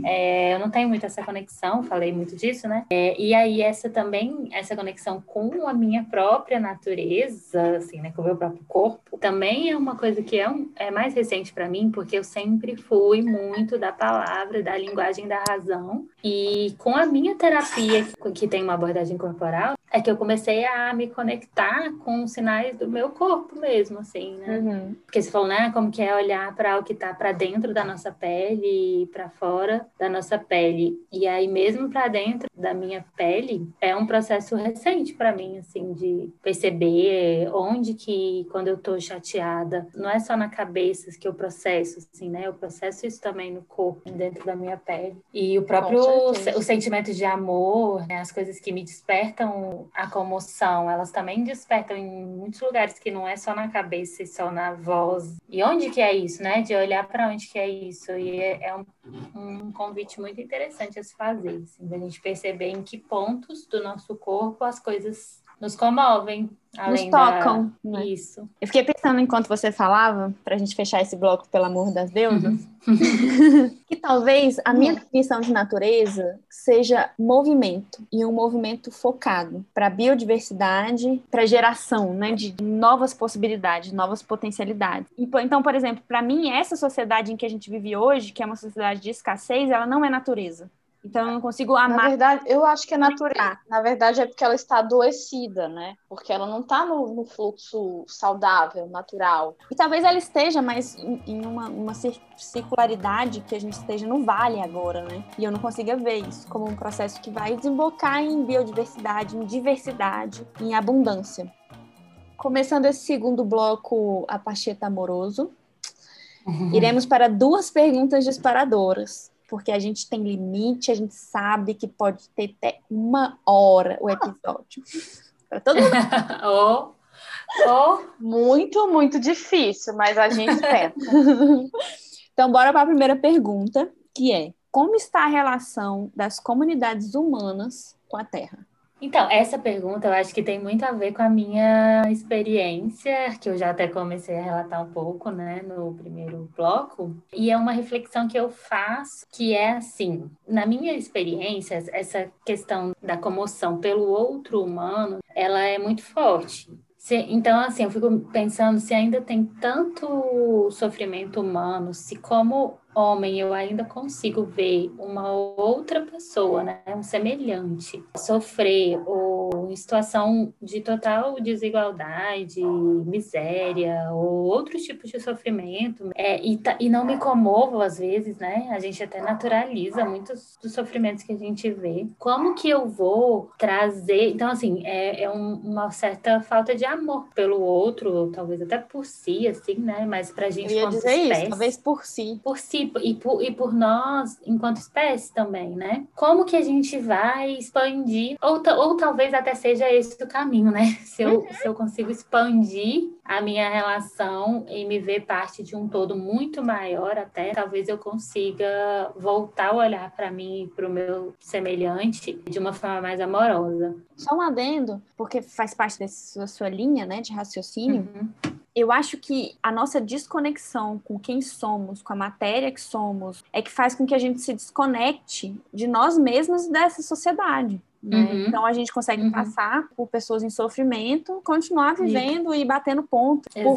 é, eu não tenho muito essa conexão, falei muito disso, né? É, e aí essa também, essa conexão com a minha própria natureza, assim, né, com o meu próprio corpo, também é uma coisa que é, um, é mais recente para mim, porque eu sempre fui muito da palavra, da linguagem da razão. E com a minha terapia, que tem uma abordagem corporal, é que eu comecei a me conectar com os sinais do meu corpo mesmo, assim, né? Uhum. Porque você falou, né, como que é olhar para o que está para dentro da nossa pele e para fora da nossa pele. E aí mesmo para dentro da minha pele é um processo recente para mim, assim, de perceber onde que quando eu tô chateada, não é só na cabeça que eu processo, assim, né? Eu processo isso também no corpo, dentro da minha pele. E o próprio o sentimento de amor, né, as coisas que me despertam a comoção, elas também despertam em muitos lugares que não é só na cabeça e só na voz. E onde que é isso, né? De olhar para onde que é isso. E é, é um, um, convite muito interessante a se fazer, assim, da gente perceber em que pontos do nosso corpo as coisas nos comovem. Nos tocam. Da... Né? Isso. Eu fiquei pensando enquanto você falava, para a gente fechar esse bloco pelo amor das deusas, que talvez a minha definição de natureza seja movimento e um movimento focado para biodiversidade, para geração, né, de novas possibilidades, novas potencialidades. Então, por exemplo, para mim essa sociedade em que a gente vive hoje, que é uma sociedade de escassez, ela não é natureza. Então eu não consigo amar. Na verdade, eu acho que é natural. Na verdade, é porque ela está adoecida, né? Porque ela não está no, no, fluxo saudável, natural. E talvez ela esteja mais em uma, uma circularidade que a gente esteja no vale agora, né? E eu não consiga ver isso como um processo que vai desembocar em biodiversidade, em diversidade, em abundância. Começando esse segundo bloco, a Pacheta Amoroso, uhum. iremos para duas perguntas disparadoras porque a gente tem limite, a gente sabe que pode ter até uma hora o episódio. Para todo mundo. oh, oh. Muito, muito difícil, mas a gente tenta. então, bora para a primeira pergunta, que é: como está a relação das comunidades humanas com a Terra? Então, essa pergunta eu acho que tem muito a ver com a minha experiência, que eu já até comecei a relatar um pouco, né, no primeiro bloco, e é uma reflexão que eu faço, que é assim, na minha experiência, essa questão da comoção pelo outro humano, ela é muito forte. Se, então, assim, eu fico pensando se ainda tem tanto sofrimento humano, se como homem eu ainda consigo ver uma outra pessoa, né, um semelhante, sofrer ou em situação de total desigualdade, miséria ou outros tipos de sofrimento, é, e, e não me comovo às vezes, né? A gente até naturaliza muitos dos sofrimentos que a gente vê. Como que eu vou trazer? Então, assim, é, é um, uma certa falta de amor pelo outro, talvez até por si, assim, né? Mas pra gente, eu ia dizer espécie, isso, talvez por si. Por si, e por, e por nós, enquanto espécie também, né? Como que a gente vai expandir, ou, ou talvez até seja esse o caminho, né? Se eu, uhum. se eu consigo expandir a minha relação e me ver parte de um todo muito maior, até talvez eu consiga voltar a olhar para mim e para o meu semelhante de uma forma mais amorosa. Só um adendo, porque faz parte da sua, sua linha né, de raciocínio. Uhum eu acho que a nossa desconexão com quem somos, com a matéria que somos, é que faz com que a gente se desconecte de nós mesmos e dessa sociedade. Né? Uhum. Então a gente consegue uhum. passar por pessoas em sofrimento, continuar vivendo e, e batendo ponto, por,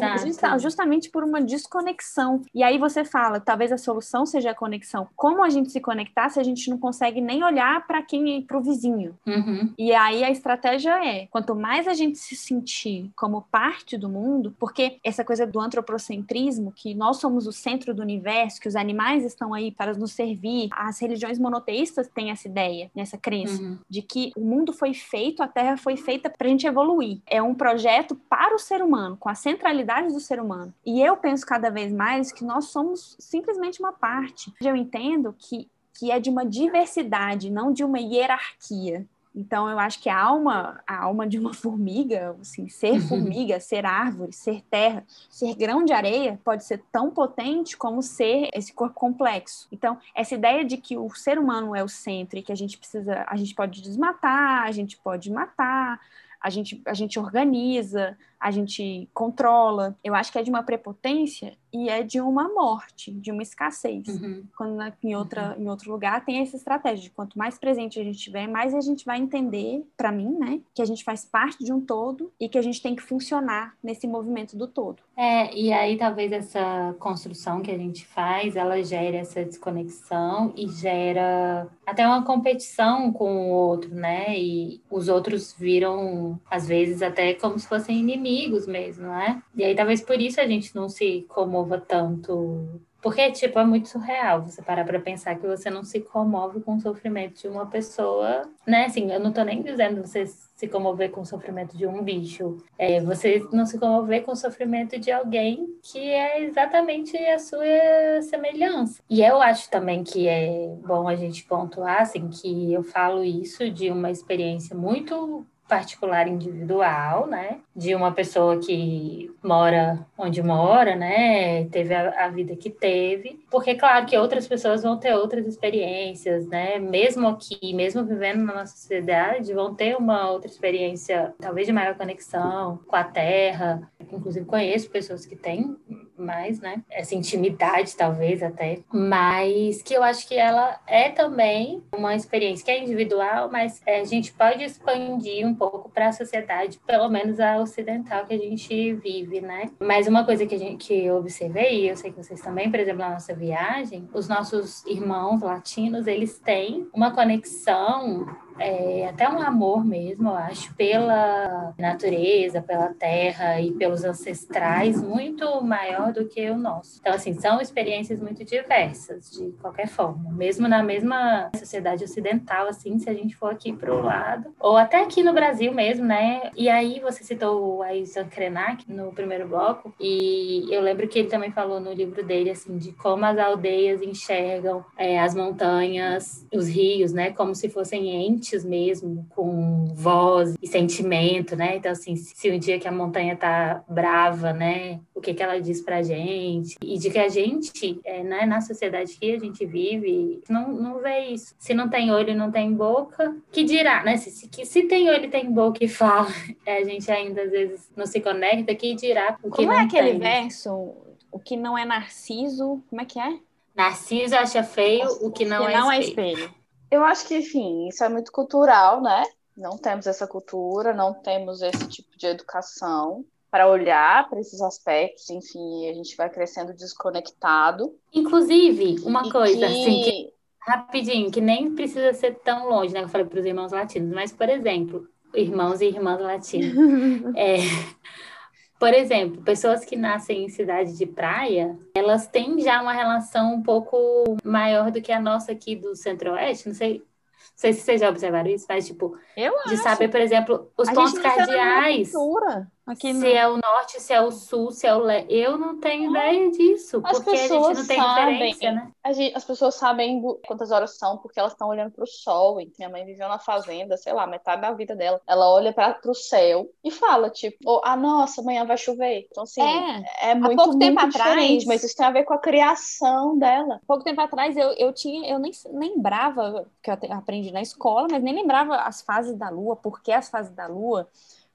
justamente por uma desconexão. E aí você fala, talvez a solução seja a conexão. Como a gente se conectar se a gente não consegue nem olhar para quem, para o vizinho? Uhum. E aí a estratégia é, quanto mais a gente se sentir como parte do mundo, porque essa coisa do antropocentrismo, que nós somos o centro do universo, que os animais estão aí para nos servir, as religiões monoteístas têm essa ideia, essa crença uhum. de que que o mundo foi feito, a Terra foi feita para a gente evoluir. É um projeto para o ser humano, com a centralidade do ser humano. E eu penso cada vez mais que nós somos simplesmente uma parte. Eu entendo que, que é de uma diversidade, não de uma hierarquia. Então, eu acho que a alma, a alma de uma formiga, assim, ser uhum. formiga, ser árvore, ser terra, ser grão de areia, pode ser tão potente como ser esse corpo complexo. Então, essa ideia de que o ser humano é o centro e que a gente precisa, a gente pode desmatar, a gente pode matar, a gente, a gente organiza, a gente controla. Eu acho que é de uma prepotência e é de uma morte, de uma escassez. Uhum. Quando na, em, outra, uhum. em outro lugar tem essa estratégia de quanto mais presente a gente tiver, mais a gente vai entender, para mim, né, que a gente faz parte de um todo e que a gente tem que funcionar nesse movimento do todo. É, e aí talvez essa construção que a gente faz, ela gera essa desconexão e gera até uma competição com o outro, né? E os outros viram, às vezes, até como se fossem inimigos mesmo, né? E aí talvez por isso a gente não se comova tanto porque, tipo, é muito surreal você parar para pensar que você não se comove com o sofrimento de uma pessoa, né? Assim, eu não tô nem dizendo você se comover com o sofrimento de um bicho. É, você não se comover com o sofrimento de alguém que é exatamente a sua semelhança. E eu acho também que é bom a gente pontuar, assim, que eu falo isso de uma experiência muito particular individual, né? De uma pessoa que mora onde mora, né? Teve a, a, vida que teve. Porque, claro, que outras pessoas vão ter outras experiências, né? Mesmo aqui, mesmo vivendo na nossa sociedade, vão ter uma outra experiência, talvez de maior conexão com a terra. Inclusive, conheço pessoas que têm mais, né? Essa intimidade, talvez até. Mas que eu acho que ela é também uma experiência que é individual, mas é, a gente pode expandir um pouco para a sociedade, pelo menos a ocidental que a gente vive, né? Mas uma coisa que, a gente, que eu observei, e eu sei que vocês também, por exemplo, na nossa viagem, os nossos irmãos latinos, eles têm uma conexão é, até um amor mesmo, eu acho, pela natureza, pela terra e pelos ancestrais muito maior do que o nosso. Então, assim, são experiências muito diversas, de qualquer forma. Mesmo na mesma sociedade ocidental, assim, se a gente for aqui para o lado, ou até aqui no Brasil mesmo, né? E aí você citou o Ailton Krenak no primeiro bloco, e eu lembro que ele também falou no livro dele, assim, de como as aldeias enxergam é, as montanhas, os rios, né? Como se fossem entes mesmo, com voz e sentimento, né? Então, assim, se um dia que a montanha tá brava, né? O que que ela diz pra gente? E de que a gente, é, né, na sociedade que a gente vive, não, não vê isso. Se não tem olho, não tem boca, que dirá, né? Se, se, se tem olho, tem boca e fala, a gente ainda às vezes não se conecta, que dirá o que Como não é aquele tem. verso? O que não é narciso, como é que é? Narciso acha feio o que não, que é, não é espelho. Eu acho que, enfim, isso é muito cultural, né? Não temos essa cultura, não temos esse tipo de educação para olhar para esses aspectos, enfim, a gente vai crescendo desconectado. Inclusive, uma E coisa, que- assim, que Rapidinho, que nem precisa ser tão longe, né? Eu falei para os irmãos latinos, mas, por exemplo, irmãos e irmãs latinos. É, por exemplo, pessoas que nascem em cidade de praia, elas têm já uma relação um pouco maior do que a nossa aqui do Centro-Oeste. Não sei, não sei se vocês já observaram isso, mas, tipo, Eu de acho. saber, por exemplo, os a pontos cardeais. Aqui. Se é o norte, se é o sul, se é o leste. Eu não tenho ideia disso, As porque a gente pessoas não tem sabem. referência, né? Gente- as pessoas sabem quantas horas são porque elas estão olhando para o sol. E minha mãe viveu na fazenda, sei lá, metade da vida dela. Ela olha para o céu e fala, tipo, oh, ah, nossa, amanhã vai chover. Então, assim, É, é, muito, pouco tempo muito atrás- diferente, mas isso tem a ver com a criação dela. pouco tempo atrás eu, eu tinha, eu nem lembrava, que eu aprendi na escola, mas nem lembrava as fases da Lua, por que as fases da Lua,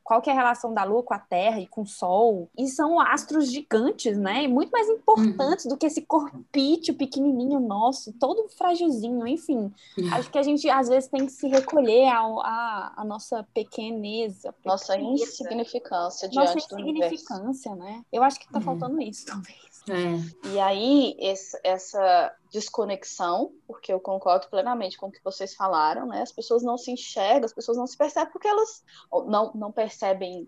qual que é a relação da Lua com a Terra e com o Sol. E são astros gigantes, né? E muito mais importantes do que esse corpício pequenininho nosso, todo fragilzinho, enfim. Acho que a gente às vezes tem que se recolher à à nossa pequeneza, Nossa pequeneza, insignificância nossa diante do universo. insignificância, né? Eu acho que tá Uhum. faltando isso, talvez. É. E aí, esse- essa desconexão, porque eu concordo plenamente com o que vocês falaram, né? As pessoas não se enxergam, as pessoas não se percebem porque elas não, não percebem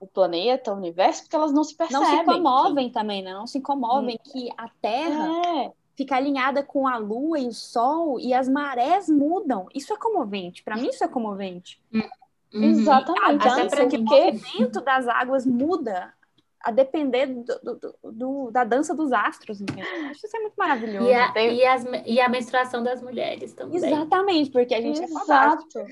o planeta, o universo, porque elas não se percebem. Não se comovem também, né? Não se comovem que a Terra É, fica alinhada com a Lua e o Sol e as marés mudam. Isso é comovente. Para mim, isso é comovente. Uhum. A exatamente. Até dança, pra o quem- movimento das águas muda a depender do- do- do- da dança dos astros. entendeu? Acho isso é muito maravilhoso. E a, Tem- e, as, e a menstruação das mulheres também. Exatamente, porque a gente é fantástico. Exato.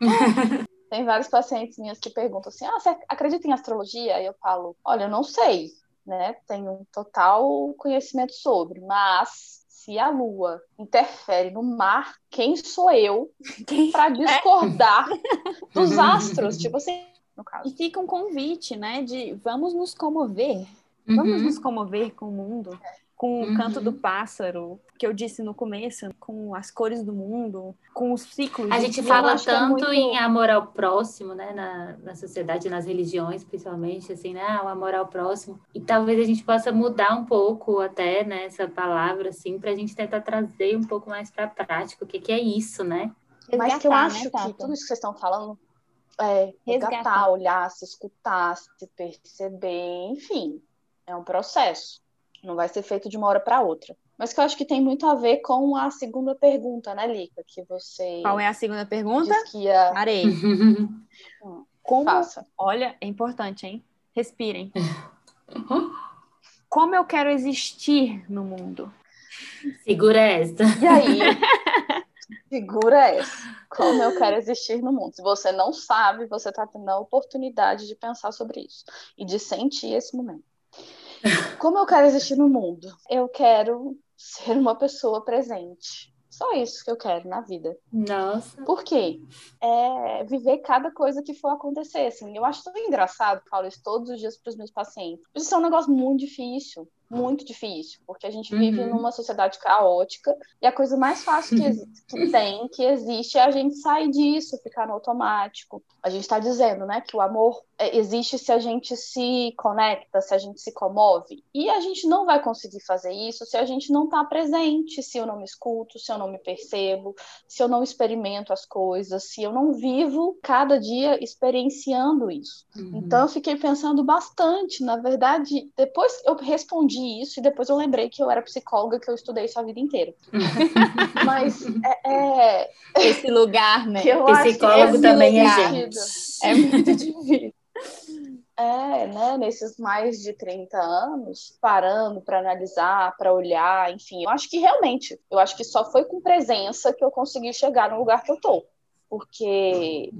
Tem vários pacientes minhas que perguntam assim: ah, você acredita em astrologia? Aí eu falo: olha, eu não sei, né? Tenho um total conhecimento sobre, mas se a lua interfere no mar, quem sou eu para discordar dos astros? Tipo assim, no caso. E fica um convite, né? De vamos nos comover. Vamos Uhum. nos comover com o mundo, com o Uhum. canto do pássaro, que eu disse no começo, com as cores do mundo, com os ciclos. A gente fala é tanto muito- em amor ao próximo, né, na, na sociedade, nas religiões, principalmente, assim, né, ah, o amor ao próximo. E talvez a gente possa mudar um pouco até, né, essa palavra, assim, para a gente tentar trazer um pouco mais para a prática, o que, que é isso, né? Mas que eu Resgatar, acho né, que tudo isso que vocês estão falando é resgatar, Resgatar. olhar, se escutar, se perceber, enfim, é um processo. Não vai ser feito de uma hora para outra. Mas que eu acho que tem muito a ver com a segunda pergunta, né, Lica? Que você Qual é a segunda pergunta? ia Parei. Como faça. Olha, é importante, hein? Respirem. Como eu quero existir no mundo? Segura esta. E aí, figura é essa? Como eu quero existir no mundo? Se você não sabe, você está tendo a oportunidade de pensar sobre isso e de sentir esse momento. Como eu quero existir no mundo? Eu quero ser uma pessoa presente. Só isso que eu quero na vida. Nossa. Por quê? É viver cada coisa que for acontecer. Assim, eu acho tão engraçado, falo isso todos os dias para os meus pacientes. Isso é um negócio muito difícil muito difícil, porque a gente vive Uhum. numa sociedade caótica e a coisa mais fácil que, que tem, que existe, é a gente sair disso, ficar no automático. A gente está dizendo, né, que o amor é, existe se a gente se conecta, se a gente se comove. E a gente não vai conseguir fazer isso se a gente não está presente, se eu não me escuto, se eu não me percebo, se eu não experimento as coisas, se eu não vivo cada dia experienciando isso. Uhum. Então eu fiquei pensando bastante, na verdade, depois eu respondi isso e depois eu lembrei que eu era psicóloga, que eu estudei isso a vida inteira. Mas é, é, Esse lugar, né? que eu acho que Psicólogo esse também é gente. É muito difícil. É, né, nesses mais de 30 anos, parando para analisar, para olhar, enfim, eu acho que realmente, eu acho que só foi com presença que eu consegui chegar no lugar que eu tô. Porque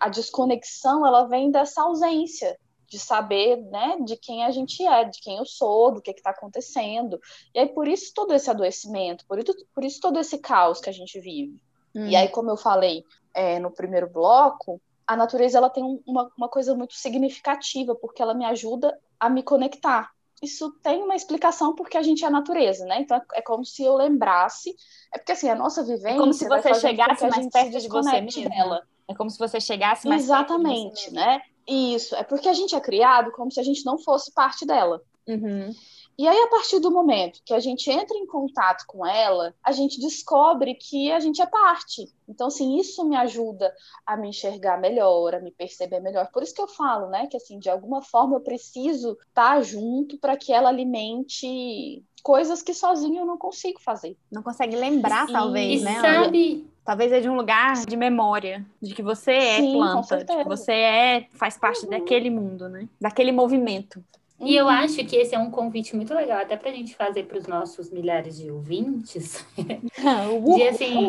a desconexão, ela vem dessa ausência de saber, né, de quem a gente é, de quem eu sou, do que está acontecendo. E aí, por isso todo esse adoecimento, por isso, por isso todo esse caos que a gente vive. E aí, como eu falei é, no primeiro bloco, a natureza ela tem um- uma, uma coisa muito significativa, porque ela me ajuda a me conectar. Isso tem uma explicação porque a gente é a natureza, né? Então é, é como se eu lembrasse. É porque assim, a nossa vivência. É como se você chegasse mais perto de você mesmo. dela. É como se você chegasse mais perto de você Exatamente, mesmo. né? Isso. É porque a gente é criado como se a gente não fosse parte dela. Uhum. E aí, a partir do momento que a gente entra em contato com ela, a gente descobre que a gente é parte. Então, assim, isso me ajuda a me enxergar melhor, a me perceber melhor. Por isso que eu falo, né, que assim, de alguma forma eu preciso estar junto para que ela alimente coisas que sozinho eu não consigo fazer. Não consegue lembrar, E- talvez, E né? Sabe, Talvez é de um lugar de memória, de que você é Sim, planta, de que você é, faz parte daquele mundo, né? Daquele movimento. E eu acho que esse é um convite muito legal, até para a gente fazer para os nossos milhares de ouvintes, de assim,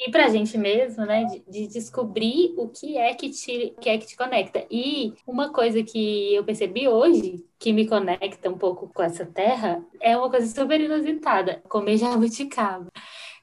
e para a gente mesmo, né, de, de descobrir o que é que te, que é que te conecta. E uma coisa que eu percebi hoje, que me conecta um pouco com essa terra, é uma coisa super inusitada, comer jabuticaba.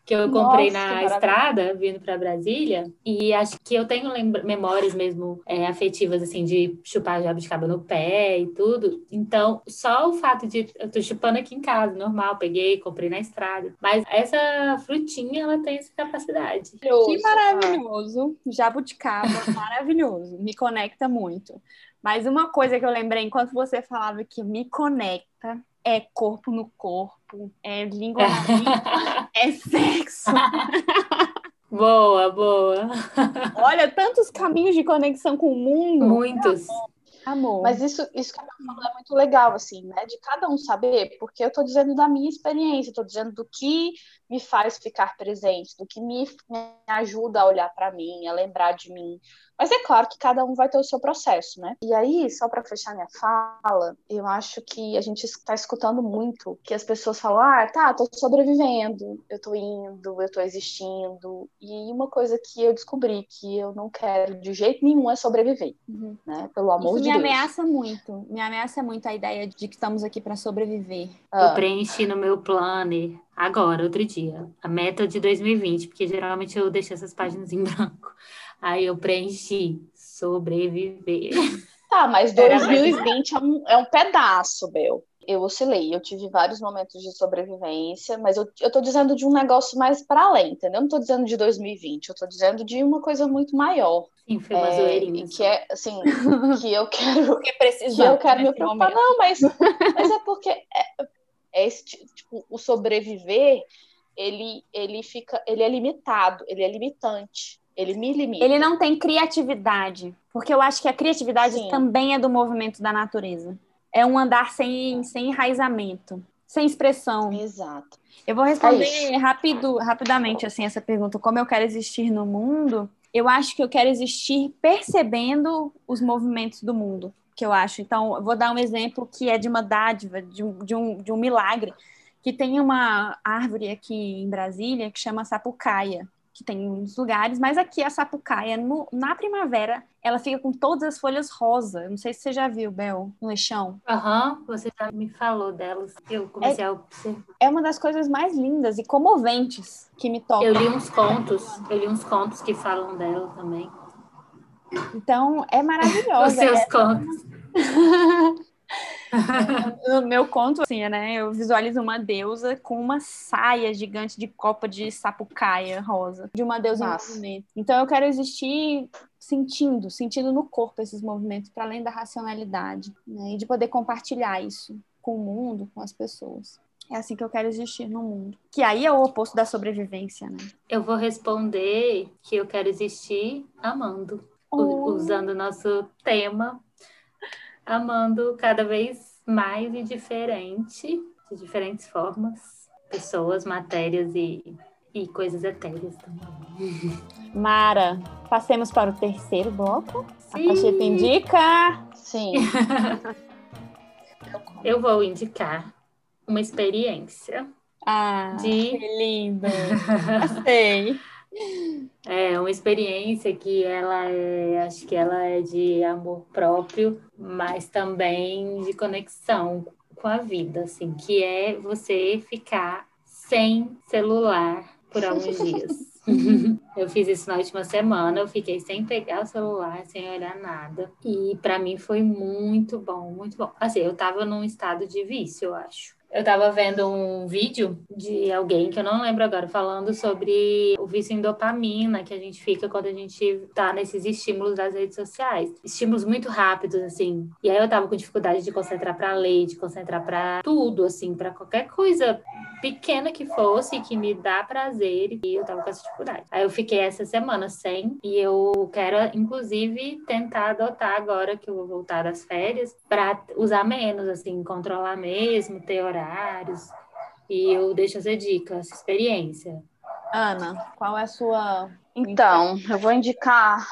Que eu comprei Nossa, na estrada, vindo para Brasília, e acho que eu tenho memórias mesmo é, afetivas, assim, de chupar jabuticaba no pé e tudo. Então, só o fato de. Eu tô chupando aqui em casa, normal, peguei, comprei na estrada. Mas essa frutinha, ela tem essa capacidade. Que maravilhoso. Jabuticaba, maravilhoso. Me conecta muito. Mas uma coisa que eu lembrei enquanto você falava que me conecta é corpo no corpo, é língua língua, é sexo. Boa, boa. Olha, tantos caminhos de conexão com o mundo. Muitos. Amor. Mas isso, isso que eu falou é muito legal, assim, né? De cada um saber, porque eu tô dizendo da minha experiência, tô dizendo do que me faz ficar presente, do que me, me ajuda a olhar para mim, a lembrar de mim. Mas é claro que cada um vai ter o seu processo, né? E aí, só para fechar minha fala, eu acho que a gente está escutando muito que as pessoas falam: ah, tá, tô sobrevivendo, eu tô indo, eu tô existindo. E uma coisa que eu descobri que eu não quero de jeito nenhum é sobreviver, Uhum. né? Pelo amor Isso de me Deus. ameaça muito. Me ameaça muito a ideia de que estamos aqui para sobreviver. Eu Ah, preenchi no meu planner agora, outro dia, a meta de 2020, porque geralmente eu deixo essas páginas em branco. Aí eu preenchi sobreviver. Tá, mas Era 2020 é um, é um pedaço, Bel. Eu oscilei, eu tive vários momentos de sobrevivência, mas eu, eu tô dizendo de um negócio mais para além, entendeu? Eu não tô dizendo de 2020, eu tô dizendo de uma coisa muito maior. Sim, foi uma É, zoeirinha. que é, assim, que eu quero Porque que precisamos. eu quero me preocupar. momento. Não, mas, mas é porque é, é esse, tipo, o sobreviver, ele, ele fica, ele é limitado, ele é limitante, ele me limita. Ele não tem criatividade, porque eu acho que a criatividade Sim. também é do movimento da natureza. É um andar sem, sem enraizamento, sem expressão. Exato. Eu vou responder É rápido, rapidamente assim essa pergunta: como eu quero existir no mundo? Eu acho que eu quero existir percebendo os movimentos do mundo, que eu acho. Então, eu vou dar um exemplo que é de uma dádiva, de um, de um, de um milagre, que tem uma árvore aqui em Brasília que chama sapucaia. que tem uns lugares, mas aqui a sapucaia, no, na primavera, ela fica com todas as folhas rosa. Não sei se você já viu, Bel, no lixão. Aham, uhum, você já me falou delas. Eu comecei é, a observar. É uma das coisas mais lindas e comoventes que me tocam. Eu li uns contos, eu li uns contos que falam dela também. Então, é maravilhosa. Os seus é... contos. no meu conto, assim, né? Eu visualizo uma deusa com uma saia gigante de copa de sapucaia rosa, de uma deusa Nossa. em movimento. Então eu quero existir sentindo, sentindo no corpo esses movimentos, para além da racionalidade, né? E de poder compartilhar isso com o mundo, com as pessoas. É assim que eu quero existir no mundo. Que aí é o oposto da sobrevivência, né? Eu vou responder que eu quero existir amando, oh. usando o nosso tema amando cada vez mais e diferente, de diferentes formas, pessoas, matérias e, e coisas etéreas também. Mara, passemos para o terceiro bloco. Sim. A Pacheta indica. Sim. Eu vou indicar uma experiência. Ah, de... que lindo! Sei. É uma experiência que ela é, acho que ela é de amor próprio, mas também de conexão com a vida, assim, que é você ficar sem celular por alguns dias. eu fiz isso na última semana, eu fiquei sem pegar o celular, sem olhar nada. E para mim foi muito bom, muito bom. Assim, eu tava num estado de vício, eu acho. Eu estava vendo um vídeo de alguém que eu não lembro agora falando sobre o vício em dopamina que a gente fica quando a gente tá nesses estímulos das redes sociais. Estímulos muito rápidos, assim. E aí eu tava com dificuldade de concentrar para ler, de concentrar para tudo, assim, para qualquer coisa pequena que fosse, que me dá prazer, e eu tava com essa dificuldade. Aí eu fiquei essa semana sem, e eu quero, inclusive, tentar adotar agora que eu vou voltar das férias, para usar menos, assim, controlar mesmo, ter horários. E eu deixo essa dica, essa experiência. Ana, qual é a sua. Então, eu vou indicar.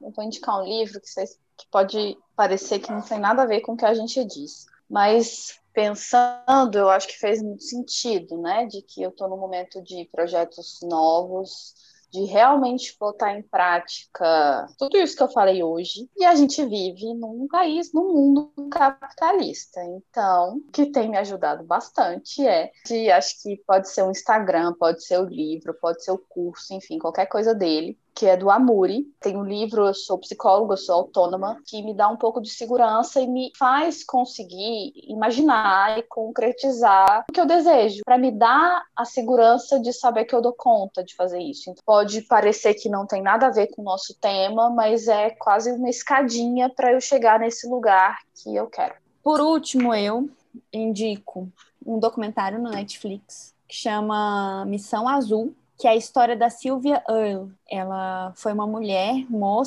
Eu vou indicar um livro que, vocês, que pode parecer que não tem nada a ver com o que a gente diz. Mas pensando, eu acho que fez muito sentido, né? De que eu estou no momento de projetos novos, de realmente botar em prática tudo isso que eu falei hoje. E a gente vive num país, num mundo capitalista. Então, o que tem me ajudado bastante é de, acho que pode ser o Instagram, pode ser o livro, pode ser o curso, enfim, qualquer coisa dele, que é do Amuri. Tem um livro, eu sou psicóloga, eu sou autônoma, que me dá um pouco de segurança e me faz conseguir imaginar e concretizar o que eu desejo, para me dar a segurança de saber que eu dou conta de fazer isso. Então, pode parecer que não tem nada a ver com o nosso tema, mas é quase uma escadinha para eu chegar nesse lugar que eu quero. Por último, eu indico um documentário no Netflix que chama Missão Azul, que é a história da Sylvia Earle. Ela foi uma mulher, uma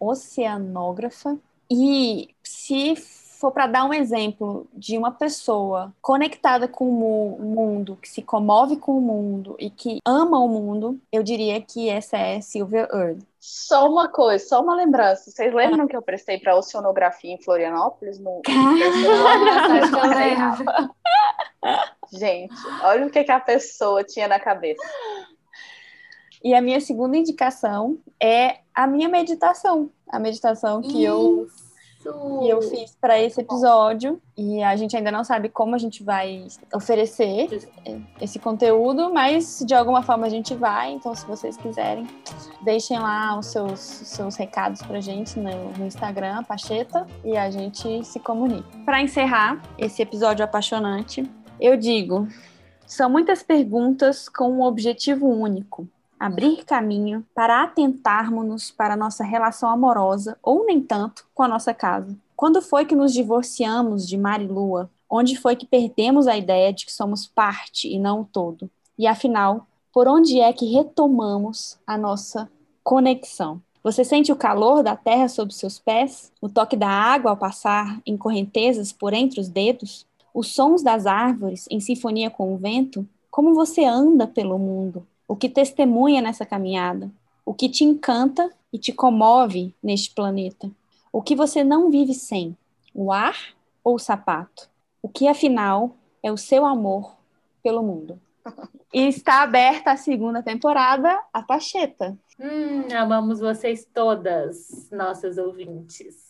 oceanógrafa, e se for para dar um exemplo de uma pessoa conectada com o mundo, que se comove com o mundo e que ama o mundo, eu diria que essa é Sylvia Earle. Só uma coisa, só uma lembrança. Vocês lembram que eu prestei para oceanografia em Florianópolis? No... Gente, olha o que, que a pessoa tinha na cabeça. E a minha segunda indicação é a minha meditação, a meditação que eu que eu fiz para esse episódio e a gente ainda não sabe como a gente vai oferecer esse conteúdo, mas de alguma forma a gente vai. Então, se vocês quiserem, deixem lá os seus, seus recados para gente no, no Instagram, Pacheta, e a gente se comunica. Para encerrar esse episódio apaixonante, eu digo: são muitas perguntas com um objetivo único abrir caminho para atentarmos-nos para nossa relação amorosa, ou nem tanto, com a nossa casa. Quando foi que nos divorciamos de Marilua? Onde foi que perdemos a ideia de que somos parte e não todo? E afinal, por onde é que retomamos a nossa conexão? Você sente o calor da terra sob seus pés? O toque da água ao passar em correntezas por entre os dedos? Os sons das árvores em sinfonia com o vento? Como você anda pelo mundo? O que testemunha nessa caminhada, o que te encanta e te comove neste planeta, o que você não vive sem, o ar ou o sapato, o que afinal é o seu amor pelo mundo. E está aberta a segunda temporada, a Pacheta. Hum, amamos vocês todas, nossas ouvintes.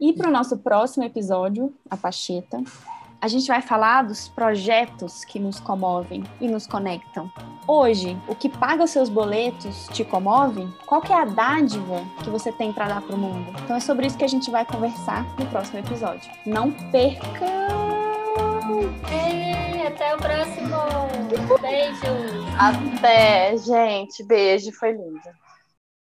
E para o nosso próximo episódio, a Pacheta, a gente vai falar dos projetos que nos comovem e nos conectam. Hoje, o que paga os seus boletos te comove? Qual é a dádiva que você tem para dar para o mundo? Então é sobre isso que a gente vai conversar no próximo episódio. Não percam! É, até o próximo! Beijo! Até, gente. Beijo, foi lindo.